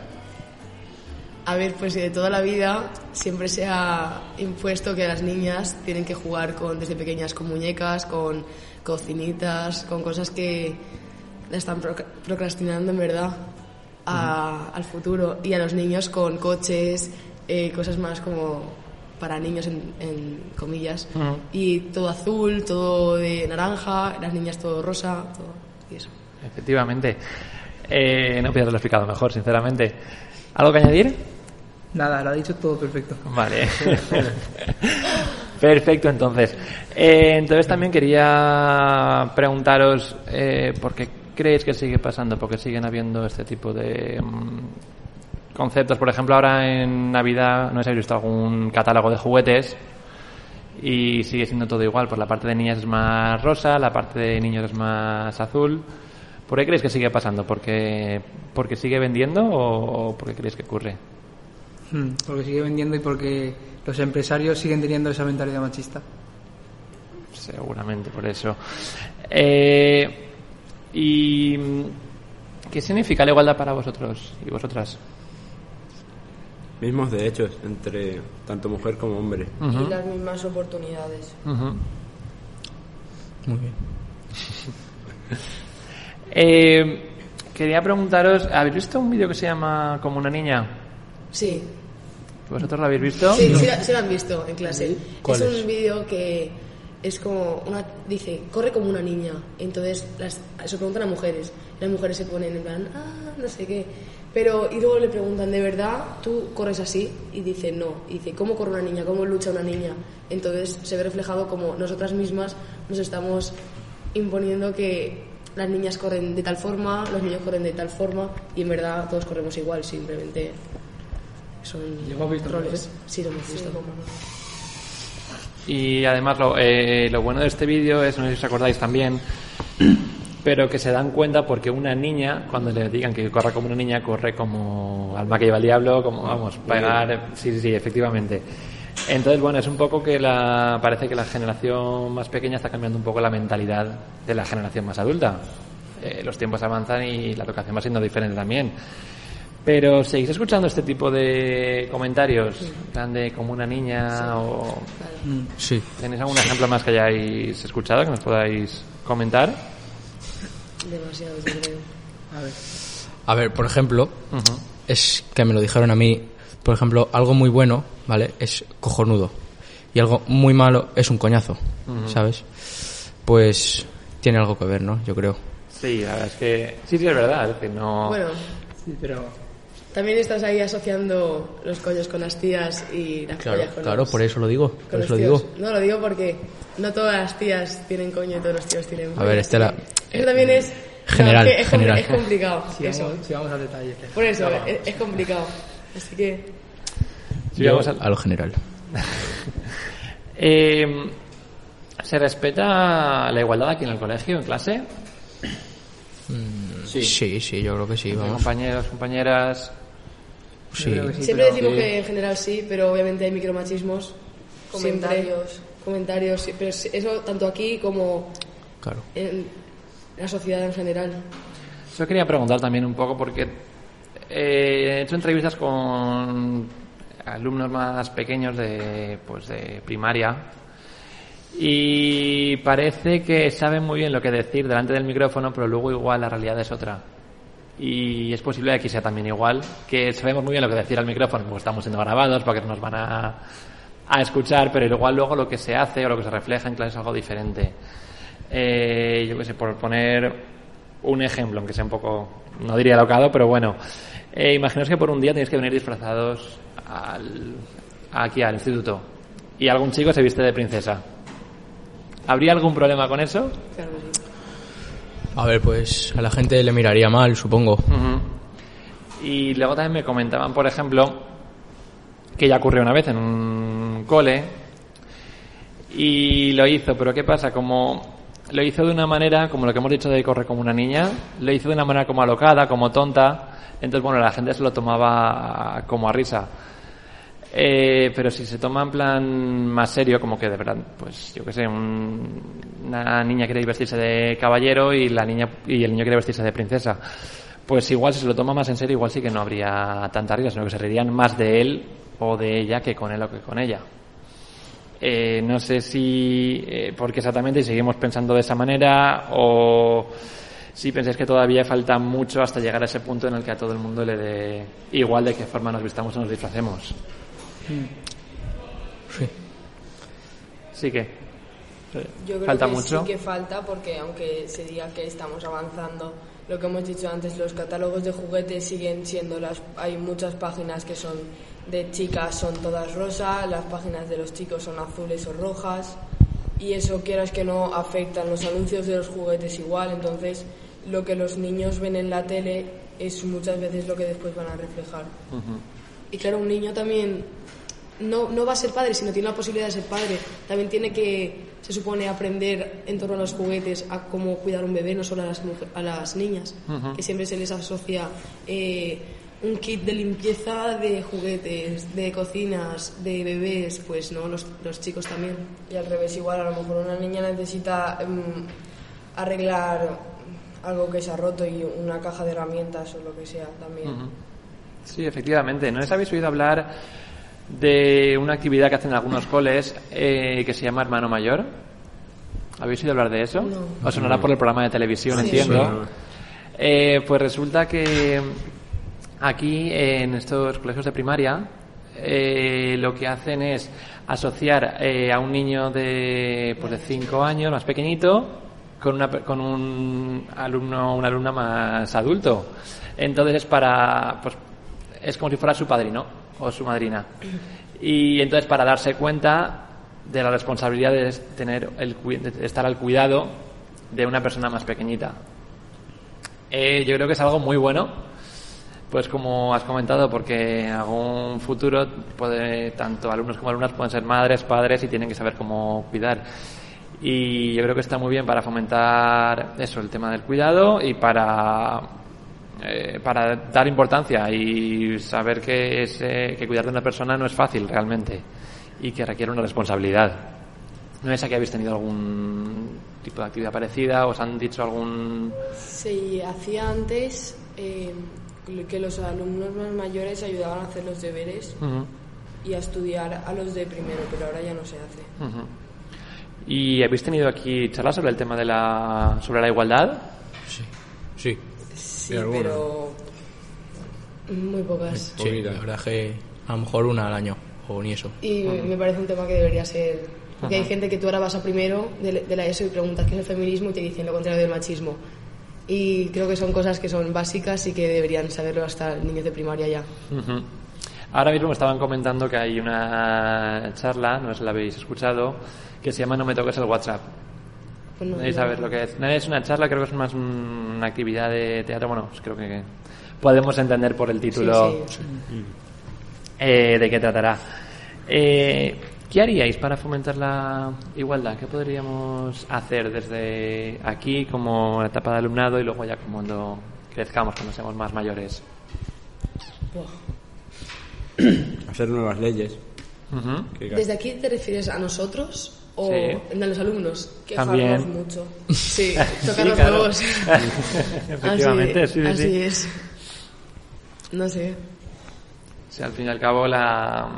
A ver, pues de toda la vida siempre se ha impuesto que las niñas tienen que jugar con desde pequeñas con muñecas, con cocinitas, con cosas que están proc- procrastinando en verdad a- al futuro y a los niños con coches, eh, cosas más como para niños en, en comillas y todo azul, todo de naranja, las niñas todo rosa, todo y eso. Efectivamente. Eh, no podía haberlo explicado mejor, sinceramente. ¿Algo que añadir? Nada, lo ha dicho todo perfecto. Vale. Perfecto, entonces. Eh, entonces también quería preguntaros eh, por qué creéis que sigue pasando, porque siguen habiendo este tipo de mm, conceptos. Por ejemplo, ahora en Navidad, no sé si habéis visto algún catálogo de juguetes y sigue siendo todo igual. Pues la parte de niñas es más rosa, la parte de niños es más azul. ¿Por qué creéis que sigue pasando? ¿Porque, porque sigue vendiendo o, o por qué creéis que ocurre? Hmm, Porque sigue vendiendo y porque los empresarios siguen teniendo esa mentalidad machista. Seguramente por eso. Eh, ¿Y qué significa la igualdad para vosotros y vosotras? Mismos derechos entre tanto mujer como hombre. Y las mismas oportunidades. ujú. Muy bien. Eh, quería preguntaros, ¿habéis visto un vídeo que se llama Como una niña? Sí, ¿Vosotros lo habéis visto? Sí, sí, la- sí lo han visto en clase. ¿Cuál es es? un vídeo que es como una dice corre como una niña entonces las, se preguntan a mujeres. Las mujeres se ponen en plan ah no sé qué pero y luego le preguntan de verdad tú corres así y dice no y dice cómo corre una niña cómo lucha una niña entonces se ve reflejado como nosotras mismas nos estamos imponiendo que las niñas corren de tal forma los niños corren de tal forma y en verdad todos corremos igual simplemente son ¿Lo has visto, roles. sí lo hemos visto. Y además lo, eh, lo bueno de este vídeo es, no sé si os acordáis también, pero que se dan cuenta porque una niña, cuando le digan que corra como una niña, corre como alma que lleva el diablo, como vamos, pegar, sí, sí, sí, efectivamente. Entonces, bueno, es un poco que la, parece que la generación más pequeña está cambiando un poco la mentalidad de la generación más adulta. Eh, los tiempos avanzan y la educación va siendo diferente también. Pero ¿seguís escuchando este tipo de comentarios? En plan de como una niña o... Sí. ¿Tenéis algún ejemplo más que hayáis escuchado que nos podáis comentar? Demasiado, yo creo. A ver, por ejemplo, es que me lo dijeron a mí, por ejemplo, algo muy bueno, ¿vale? Es cojonudo. Y algo muy malo es un coñazo, ¿sabes? Pues tiene algo que ver, ¿no? Yo creo. Sí, la verdad es que... Sí, sí, es verdad. Es decir, no... Bueno, Sí, pero también estás ahí asociando los coños con las tías y las Claro, con claro, los- por eso lo digo, por eso lo digo. No, lo digo porque no todas las tías tienen coño y todos los tíos tienen A pollas. ver, Estela, Eso también es... general, no, es, que es, general. es complicado. si eso. vamos, si vamos al detalle. Por eso, es, es complicado. Así que... Sí, Yo vamos a- a lo general. Eh, ¿Se respeta la igualdad aquí en el colegio, en clase? Sí. sí, yo creo que sí, vamos. Compañeros, compañeras... Sí. sí. Siempre decimos sí. que en general sí, pero obviamente hay micromachismos. Comentarios. Siempre, comentarios, sí, pero eso tanto aquí como Claro. en la sociedad en general. Yo quería preguntar también un poco porque eh, he hecho entrevistas con alumnos más pequeños de, pues de primaria y parece que saben muy bien lo que decir delante del micrófono, pero luego igual la realidad es otra. Y es posible que aquí sea también igual, que sabemos muy bien lo que decir al micrófono, porque estamos siendo grabados, porque nos van a, a escuchar, pero igual luego lo que se hace o lo que se refleja en clase es algo diferente. Eh, yo qué sé, por poner un ejemplo, aunque sea un poco, no diría locado, pero bueno. Eh, imaginaos que por un día tenéis que venir disfrazados al, aquí al instituto y algún chico se viste de princesa. ¿Habría algún problema con eso? A ver, pues a la gente le miraría mal, supongo. Y luego también me comentaban, por ejemplo, que ya ocurrió una vez en un cole y lo hizo, pero ¿qué pasa? Como lo hizo de una manera, como lo que hemos dicho de correr como una niña, lo hizo de una manera como alocada, como tonta, entonces bueno, la gente se lo tomaba como a risa. Eh, pero si se toma en plan más serio, como que de verdad, pues yo qué sé, un- una niña quiere vestirse de caballero y la niña y el niño quiere vestirse de princesa, pues igual si se lo toma más en serio, igual sí que no habría tanta risa, sino que se reirían más de él o de ella que con él o que con ella. Eh, no sé si eh, porque exactamente si seguimos pensando de esa manera o si pensáis que todavía falta mucho hasta llegar a ese punto en el que a todo el mundo le dé igual de qué forma nos vistamos o nos disfracemos. Sí. Sí que. Yo creo falta que mucho. sí que falta porque aunque se diga que estamos avanzando, lo que hemos dicho antes, los catálogos de juguetes siguen siendo las hay muchas páginas que son de chicas son todas rosas, las páginas de los chicos son azules o rojas y eso quieras que no afectan los anuncios de los juguetes igual, entonces lo que los niños ven en la tele es muchas veces lo que después van a reflejar. Y claro, un niño también no, no va a ser padre, si no tiene la posibilidad de ser padre. También tiene que, se supone, aprender en torno a los juguetes, a cómo cuidar un bebé, no solo a las, mujer- a las niñas, que siempre se les asocia eh, un kit de limpieza de juguetes, de cocinas, de bebés, pues no, los, los chicos también. Y al revés, igual a lo mejor una niña necesita em, arreglar algo que se ha roto y una caja de herramientas o lo que sea también. Sí, efectivamente. ¿No les habéis oído hablar de una actividad que hacen algunos coles eh, que se llama Hermano Mayor? ¿Habéis oído hablar de eso? Os sonará por el programa de televisión, entiendo. Eh, pues resulta que aquí en estos colegios de primaria eh, lo que hacen es asociar eh, a un niño de pues de 5 años más pequeñito con una con un alumno una alumna más adulto. Entonces es para pues es como si fuera su padrino o su madrina. Y entonces para darse cuenta de la responsabilidad de tener el de estar al cuidado de una persona más pequeñita. Eh, yo creo que es algo muy bueno, pues como has comentado, porque en algún futuro puede, tanto alumnos como alumnas pueden ser madres, padres y tienen que saber cómo cuidar. Y yo creo que está muy bien para fomentar eso, el tema del cuidado y para, eh, para dar importancia y saber que, ese- que cuidar de una persona no es fácil realmente. y que requiere una responsabilidad. No sé si aquí habéis tenido algún tipo de actividad parecida, os han dicho algún... Se hacía antes eh, que los alumnos más mayores ayudaban a hacer los deberes y a estudiar a los de primero, pero ahora ya no se hace. ¿Y habéis tenido aquí charlas sobre el tema de la, sobre la igualdad? Sí. Sí. Sí, pero muy pocas. Sí, la verdad es que a lo mejor una al año o ni eso. Y me- me parece un tema que debería ser. Porque hay gente que tú ahora vas a primero de, de la ESO y preguntas qué es el feminismo y te dicen lo contrario del machismo. Y creo que son cosas que son básicas y que deberían saberlo hasta niños de primaria ya. Ujú. Ahora mismo me estaban comentando que hay una charla, no sé si la habéis escuchado, que se llama No me toques el WhatsApp. Pues no- ¿Nadie no- lo que es? No es una charla, creo que es más un- una actividad de teatro. Bueno, pues creo que podemos entender por el título Sí, eh, de qué tratará. Eh, ¿Qué haríais para fomentar la igualdad? ¿Qué podríamos hacer desde aquí como etapa de alumnado y luego ya cuando crezcamos, cuando seamos más mayores? Hacer nuevas leyes. Ujú. Que- ¿Desde aquí te refieres a nosotros o Sí. a los alumnos? Quejarnos También. mucho. Sí, tocar Sí, los claro. huevos. Efectivamente, así, sí, sí, así sí. es. No sé. Sí, al fin y al cabo la,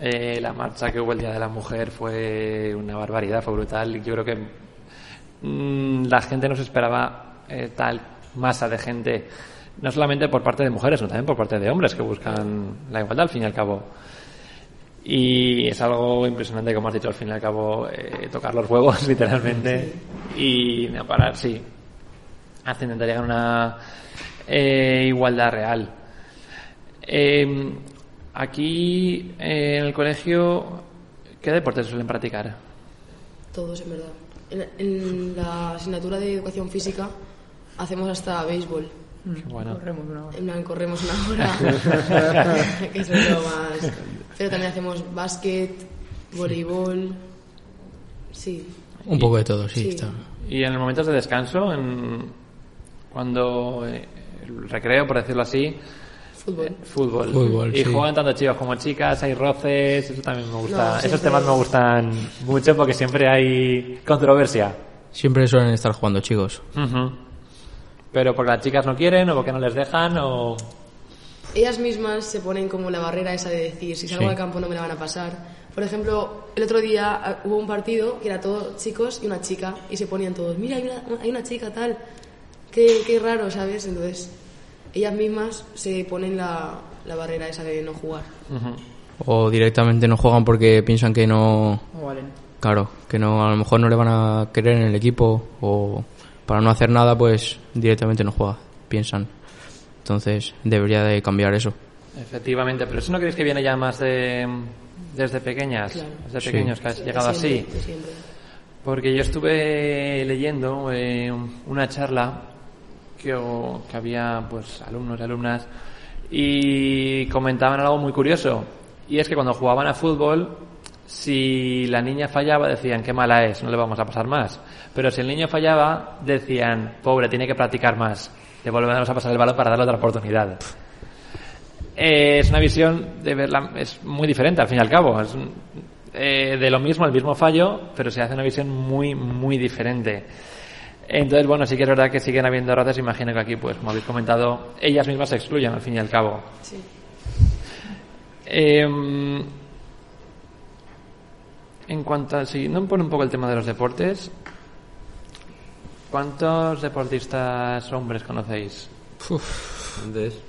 eh, la marcha que hubo el Día de la Mujer fue una barbaridad, fue brutal. Yo creo que mm, la gente no se esperaba eh, tal masa de gente, no solamente por parte de mujeres, sino también por parte de hombres que buscan la igualdad al fin y al cabo. Y es algo impresionante, como has dicho, al fin y al cabo, eh, tocar los huevos, literalmente, y no parar, sí. Hasta intentar una eh, igualdad real. Eh, aquí en el colegio, ¿qué deportes suelen practicar? Todos, en verdad. En, en la asignatura de educación física hacemos hasta béisbol. Bueno. Corremos una hora. En plan, corremos una hora. que eso es lo más. Pero también hacemos básquet, voleibol. Sí. Un poco de todo, sí. Sí. Está. Y en los momentos de descanso, en, cuando eh, el recreo, por decirlo así, Fútbol. eh, fútbol. Fútbol, y sí. juegan tanto chicos como chicas, hay roces, eso también me gusta. No, Esos temas me gustan mucho porque siempre hay controversia. Siempre suelen estar jugando chicos. Ujú. Pero porque las chicas no quieren o porque no les dejan o... Ellas mismas se ponen como la barrera esa de decir, si salgo Sí. al campo no me la van a pasar. Por ejemplo, el otro día ah, hubo un partido que era todos chicos y una chica y se ponían todos, mira, hay una, hay una chica tal, qué, qué raro, ¿sabes? Entonces, ellas mismas se ponen la, la barrera esa de no jugar. O directamente no juegan porque piensan que no. No valen. Claro, que no, a lo mejor no le van a querer en el equipo o para no hacer nada, pues directamente no juega, piensan. Entonces debería de cambiar eso. Efectivamente, pero eso no creéis que viene ya más de desde pequeñas, Claro. desde Sí. pequeños que has llegado así. siempre, de siempre. Porque yo estuve leyendo eh, una charla que, que había pues alumnos y alumnas y comentaban algo muy curioso y es que cuando jugaban a fútbol si la niña fallaba decían qué mala es, no le vamos a pasar más. Pero si el niño fallaba decían pobre, tiene que practicar más, le volveremos a pasar el balón para darle otra oportunidad. Eh, es una visión de verla, es muy diferente al fin y al cabo. Es eh, de lo mismo, el mismo fallo, pero se hace una visión muy, muy diferente. Entonces, bueno, sí que es verdad que siguen habiendo razas. Imagino que aquí, pues, como habéis comentado, ellas mismas se excluyen al fin y al cabo. Sí. Eh, en cuanto a, siguiendo por un poco el tema de los deportes, ¿cuántos deportistas hombres conocéis? Entonces,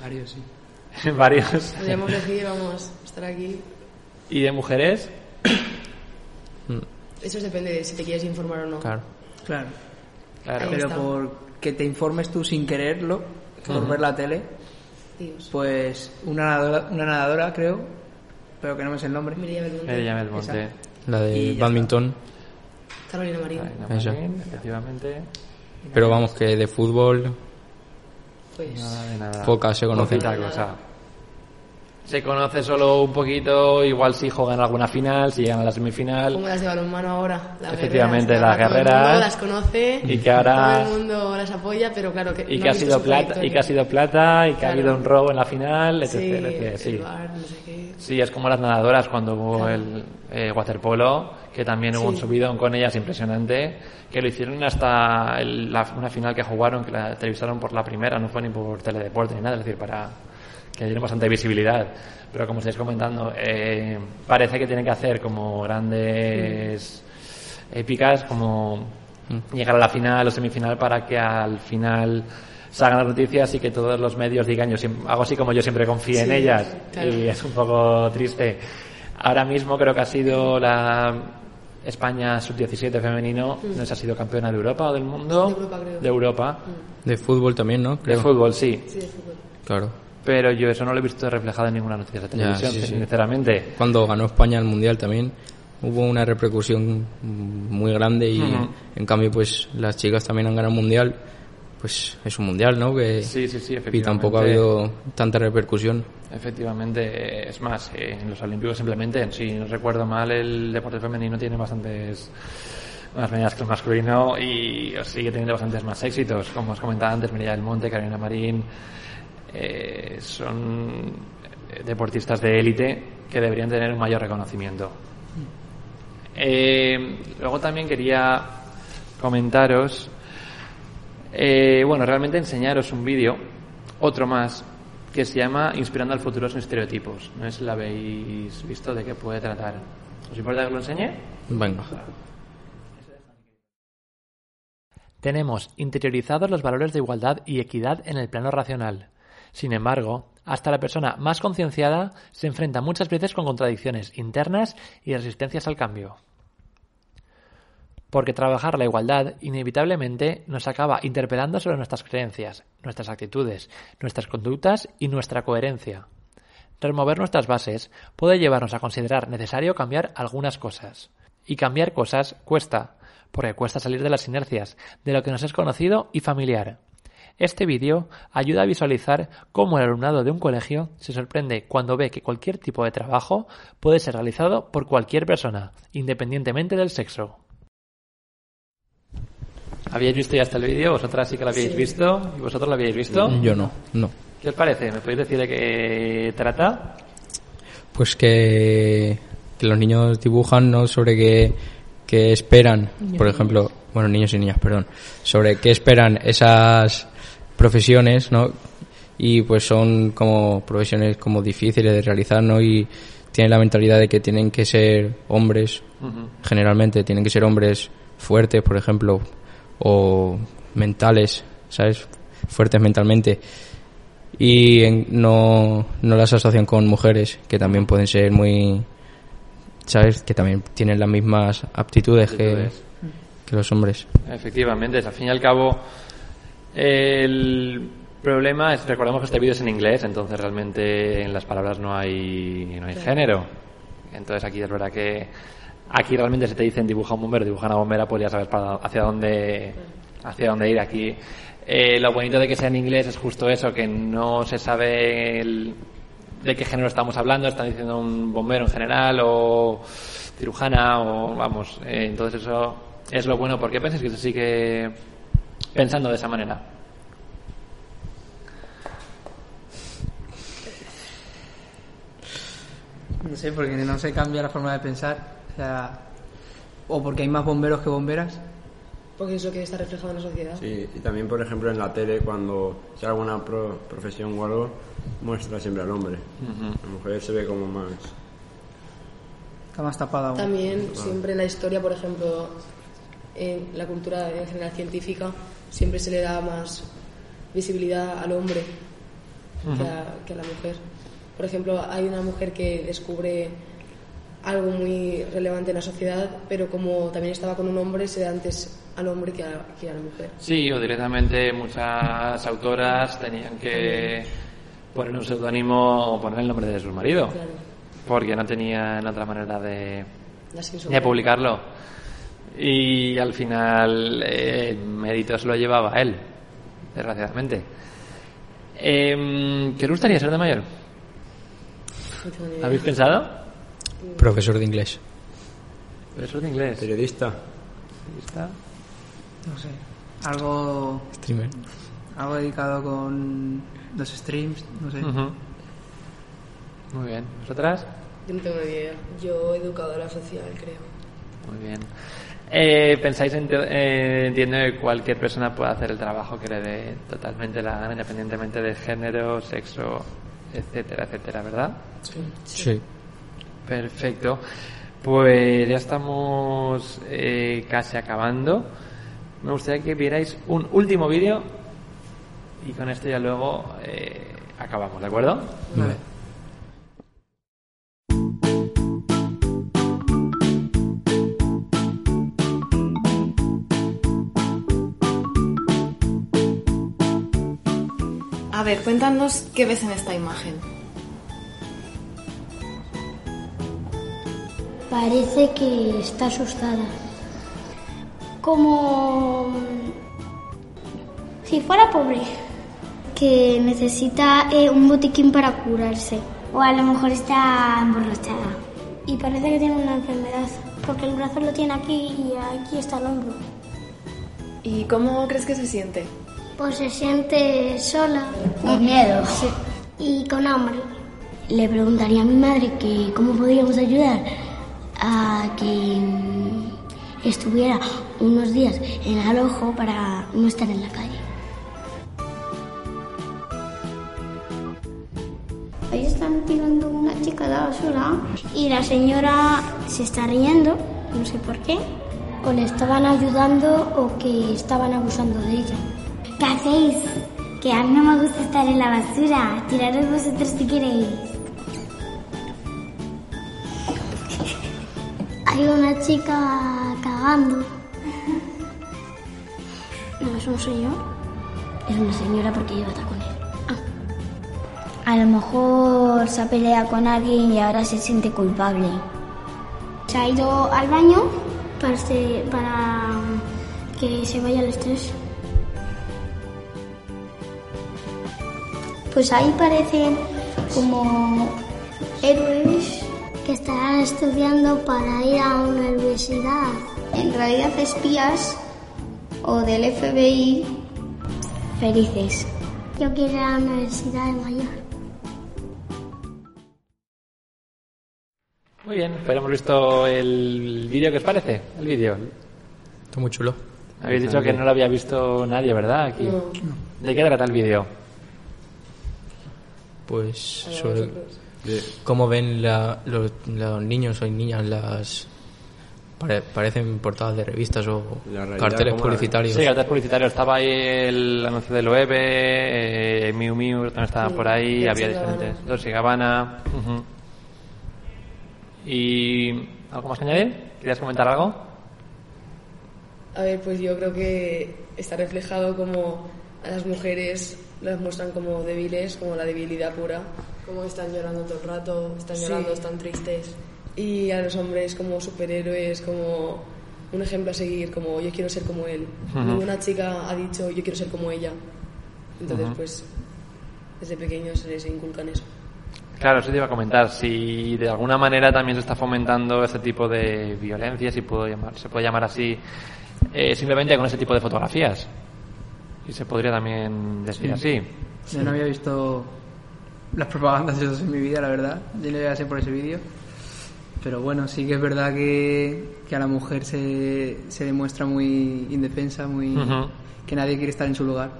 Varios, sí. Varios. Podríamos decir, vamos estar aquí. ¿Y de mujeres? Eso depende de si te quieres informar o no. Claro. Claro. Claro. Pero está. por que te informes tú sin quererlo, por ver la tele, Dios. pues una nadadora, una nadadora creo, pero que no me sé el nombre. Miriam Belmonte. La de badminton. Carolina Marín. Carolina Eso. Marín, efectivamente. Pero vamos, que de fútbol Pues. Nada de nada. Pocas se conocen. Poquita cosa. Se conoce solo un poquito, igual si juegan alguna final, si llegan a la semifinal. Como las de balonmano ahora. las Efectivamente, guerreras, las ahora todo el guerreras. mundo las conoce, Y que ahora- todo el mundo las apoya, pero claro que Y no que ha sido plata, y que ha sido plata, y que ha habido un robo en la final, etc. Sí, etc, sí. bar, no sé qué. Sí, es como las nadadoras cuando hubo el eh, waterpolo, que también hubo un subidón con ellas impresionante, que lo hicieron hasta el- la- una final que jugaron, que la televisaron por la primera, no fue ni por teledeporte ni nada, es decir, para que dieron bastante visibilidad. Pero como estáis comentando, eh, parece que tienen que hacer como grandes épicas, como llegar a la final o semifinal para que al final salgan las noticias y que todos los medios digan yo siem- hago así como yo siempre confío en ellas claro. y es un poco triste ahora mismo creo que ha sido la España sub-17 femenino no sé si ha sido campeona de Europa o del mundo De Europa, creo. de Europa De fútbol también, ¿no? de Creo. fútbol sí Sí, de fútbol. Claro. Pero yo eso no lo he visto reflejado en ninguna noticia de televisión sí. sinceramente Cuando ganó España el Mundial también hubo una repercusión muy grande y en cambio pues las chicas también han ganado el Mundial. Pues es un Mundial, ¿no? Que, sí sí sí y tampoco ha habido tanta repercusión. Efectivamente, es más, eh, en los Olímpicos simplemente, si no recuerdo mal, el deporte femenino tiene bastantes más medallas que el masculino y sigue teniendo bastantes más éxitos, como os comentaba antes, María del Monte, Carolina Marín, eh, son deportistas de élite que deberían tener un mayor reconocimiento. Eh, luego también quería comentaros, eh, bueno, realmente enseñaros un vídeo, otro más, que se llama Inspirando al futuro sin estereotipos. No sé si lo habéis visto de qué puede tratar. ¿Os importa que lo enseñe? Venga. Tenemos interiorizados los valores de igualdad y equidad en el plano racional. Sin embargo, hasta la persona más concienciada se enfrenta muchas veces con contradicciones internas y resistencias al cambio. Porque trabajar la igualdad inevitablemente nos acaba interpelando sobre nuestras creencias, nuestras actitudes, nuestras conductas y nuestra coherencia. Remover nuestras bases puede llevarnos a considerar necesario cambiar algunas cosas. Y cambiar cosas cuesta, porque cuesta salir de las inercias, de lo que nos es conocido y familiar. Este vídeo ayuda a visualizar cómo el alumnado de un colegio se sorprende cuando ve que cualquier tipo de trabajo puede ser realizado por cualquier persona, independientemente del sexo. ¿Habíais visto ya hasta el vídeo? ¿Vosotras sí que lo habíais Sí. visto? ¿Y vosotros lo habíais visto? Yo no, no. ¿Qué os parece? ¿Me podéis decir de qué trata? Pues que, que los niños dibujan, ¿no? Sobre qué, qué esperan, por ejemplo, bueno, niños y niñas, perdón, sobre qué esperan esas profesiones, ¿no? Y pues son como profesiones como difíciles de realizar, ¿no? Y tienen la mentalidad de que tienen que ser hombres, generalmente tienen que ser hombres fuertes, por ejemplo, o mentales, ¿sabes? Fuertes mentalmente. Y en- no, no las asocian con mujeres, que también pueden ser muy, ¿sabes? Que también tienen las mismas aptitudes, Aptitudes. que los hombres. Efectivamente, al fin y al cabo, el problema es, recordemos que este vídeo es en inglés, entonces realmente en las palabras no hay, no hay género. Entonces aquí es verdad que aquí realmente se te dicen dibuja un bombero, dibuja una bombera, pues ya sabes para, hacia dónde hacia dónde ir aquí. Eh, lo bonito de que sea en inglés es justo eso, que no se sabe el- de qué género estamos hablando, están diciendo un bombero en general o cirujana o vamos, eh, entonces eso es lo bueno. ¿Por qué pensáis que se sigue pensando de esa manera? No sé, porque no se cambia la forma de pensar. O sea, o porque hay más bomberos que bomberas. Porque es lo que está reflejado en la sociedad. Sí, y también, por ejemplo, en la tele, cuando se haga alguna pro- profesión o algo, muestra siempre al hombre. La mujer se ve como más. Está más tapada aún. También siempre en la historia, por ejemplo, en la cultura en general científica, siempre se le da más visibilidad al hombre que, a, que a la mujer. Por ejemplo, hay una mujer que descubre algo muy relevante en la sociedad, pero como también estaba con un hombre, se da antes al hombre que a, que a la mujer. Sí, o directamente muchas autoras tenían que poner un seudónimo o poner el nombre de su marido, Claro, porque no tenían otra manera de, de publicarlo. Y al final eh, el mérito se lo llevaba él, desgraciadamente. Em, ¿Qué os gustaría ser de mayor? ¿Habéis pensado? Profesor de inglés. Profesor de inglés. Periodista. Periodista. No sé. Algo, Streamer. algo dedicado con los streams, no sé. Ujú. Muy bien. ¿Vosotras? Yo no tengo ni idea. Yo educadora social, creo. Muy bien. Eh, ¿Pensáis, eh, entiendo que cualquier persona puede hacer el trabajo que le dé totalmente la gana, independientemente de género, sexo, etcétera, etcétera, ¿verdad? Sí. Perfecto. Pues ya estamos eh, casi acabando. Me gustaría que vierais un último vídeo y con esto ya luego eh, acabamos, ¿de acuerdo? Vale. Ver, cuéntanos qué ves en esta imagen. Parece que está asustada. Como si fuera pobre. Que necesita eh, un botiquín para curarse. O a lo mejor está emborrachada. Y parece que tiene una enfermedad. Porque el brazo lo tiene aquí y aquí está el hombro. ¿Y cómo crees que se siente? Pues se siente sola. Con miedo. Y con hambre. Le preguntaría a mi madre que cómo podríamos ayudar a que estuviera unos días en alojo para no estar en la calle. Ahí están tirando una chica de la basura y la señora se está riendo, no sé por qué. O le estaban ayudando o que estaban abusando de ella. ¿Qué hacéis? Que a mí no me gusta estar en la basura. Tiraros vosotros si queréis. Hay una chica cagando. No es un señor. Es una señora porque lleva tacones. A lo mejor se ha peleado con alguien y ahora se siente culpable. Se ha ido al baño para, para que se vaya el estrés. Pues ahí parecen como héroes que estarán estudiando para ir a una universidad. En realidad espías o del FBI felices. Yo quiero ir a la universidad de mayor. Muy bien, pues hemos visto el vídeo, ¿qué os parece? El vídeo. Está muy chulo. Habéis dicho que no lo había visto nadie, ¿verdad? Aquí. No. ¿De qué trata el vídeo? Pues sobre cómo ven la- los, los niños o niñas las... pare- parecen portadas de revistas o realidad, carteles ¿cómo la- publicitarios. Sí, cartel publicitario. Estaba ahí el anuncio del Loewe, eh, Miu Miu también estaba Sí, por ahí, Dolce había Gabbana. diferentes. Dolce y Gabbana. ujú. ¿Y algo más que añadir? ¿Querías comentar algo? A ver, pues yo creo que está reflejado como a las mujeres las muestran como débiles, como la debilidad pura. Como están llorando todo el rato, están Sí. llorando, están tristes. Y a los hombres como superhéroes, como un ejemplo a seguir, como yo quiero ser como él. Ninguna chica ha dicho yo quiero ser como ella. Entonces, pues, desde pequeños se les inculcan eso. Claro, eso te iba a comentar. Si de alguna manera también se está fomentando ese tipo de violencia, si puedo llamar, se puede llamar así, eh, simplemente con ese tipo de fotografías. Y se podría también decir así. Yo no había visto las propagandas de esos en mi vida, la verdad. Yo no iba a ser por ese vídeo. Pero bueno, sí que es verdad que, que a la mujer se, se demuestra muy indefensa, muy Ujú. que nadie quiere estar en su lugar.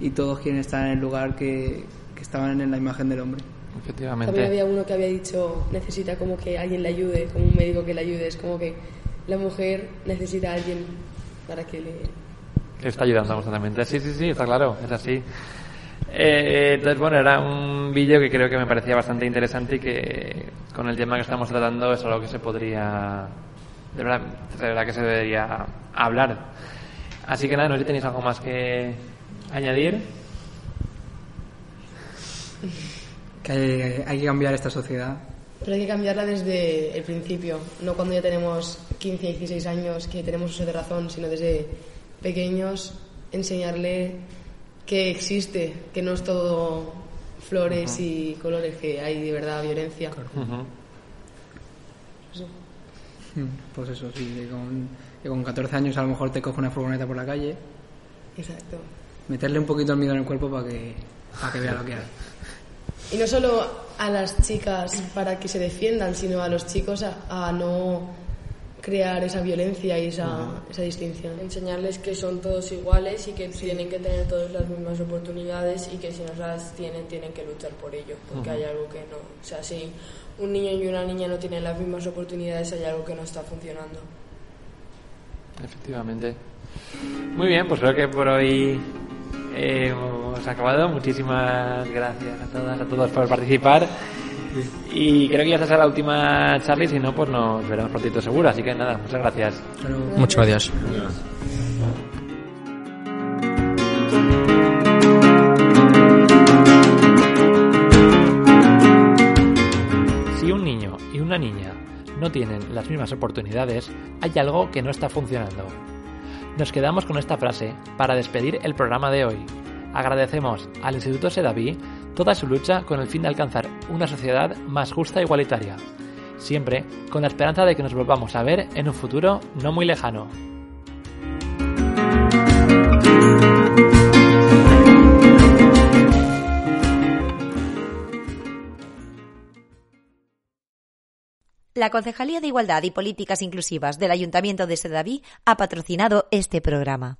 Y todos quieren estar en el lugar que, que estaban en la imagen del hombre. Efectivamente. También había uno que había dicho necesita como que alguien le ayude, como un médico que le ayude. Es como que la mujer necesita a alguien para que le... Está ayudando constantemente. Sí, sí, sí, está claro, es así. Eh, entonces, bueno, era un vídeo que creo que me parecía bastante interesante y que con el tema que estamos tratando es algo que se podría, de verdad, de verdad que se debería hablar. Así que nada, no sé si tenéis algo más que añadir. Que hay, hay que cambiar esta sociedad. Pero hay que cambiarla desde el principio, no cuando ya tenemos 15, 16 años que tenemos uso de razón, sino desde pequeños enseñarle que existe, que no es todo flores y colores, que hay de verdad violencia. Eso. Mm, Pues eso, sí, que con, que con 14 años a lo mejor te coge una furgoneta por la calle, Exacto. meterle un poquito el miedo en el cuerpo para que, para que vea lo que hay. Y no solo a las chicas para que se defiendan, sino a los chicos a, a no crear esa violencia y esa, esa distinción. Enseñarles que son todos iguales y que tienen que tener todas las mismas oportunidades y que si no las tienen, tienen que luchar por ello, porque hay algo que no. O sea, si un niño y una niña no tienen las mismas oportunidades, hay algo que no está funcionando. Efectivamente. Muy bien, pues creo que por hoy eh, hemos acabado. Muchísimas gracias a todas, a todos por participar. Y creo que ya esta será la última, Charlie. Si no, pues nos veremos prontito seguro. Así que nada, muchas gracias. Muchas gracias. Si un niño y una niña no tienen las mismas oportunidades, hay algo que no está funcionando. Nos quedamos con esta frase para despedir el programa de hoy. Agradecemos al Instituto Sedaví toda su lucha con el fin de alcanzar una sociedad más justa e igualitaria, siempre con la esperanza de que nos volvamos a ver en un futuro no muy lejano. La Concejalía de Igualdad y Políticas Inclusivas del Ayuntamiento de Sedaví ha patrocinado este programa.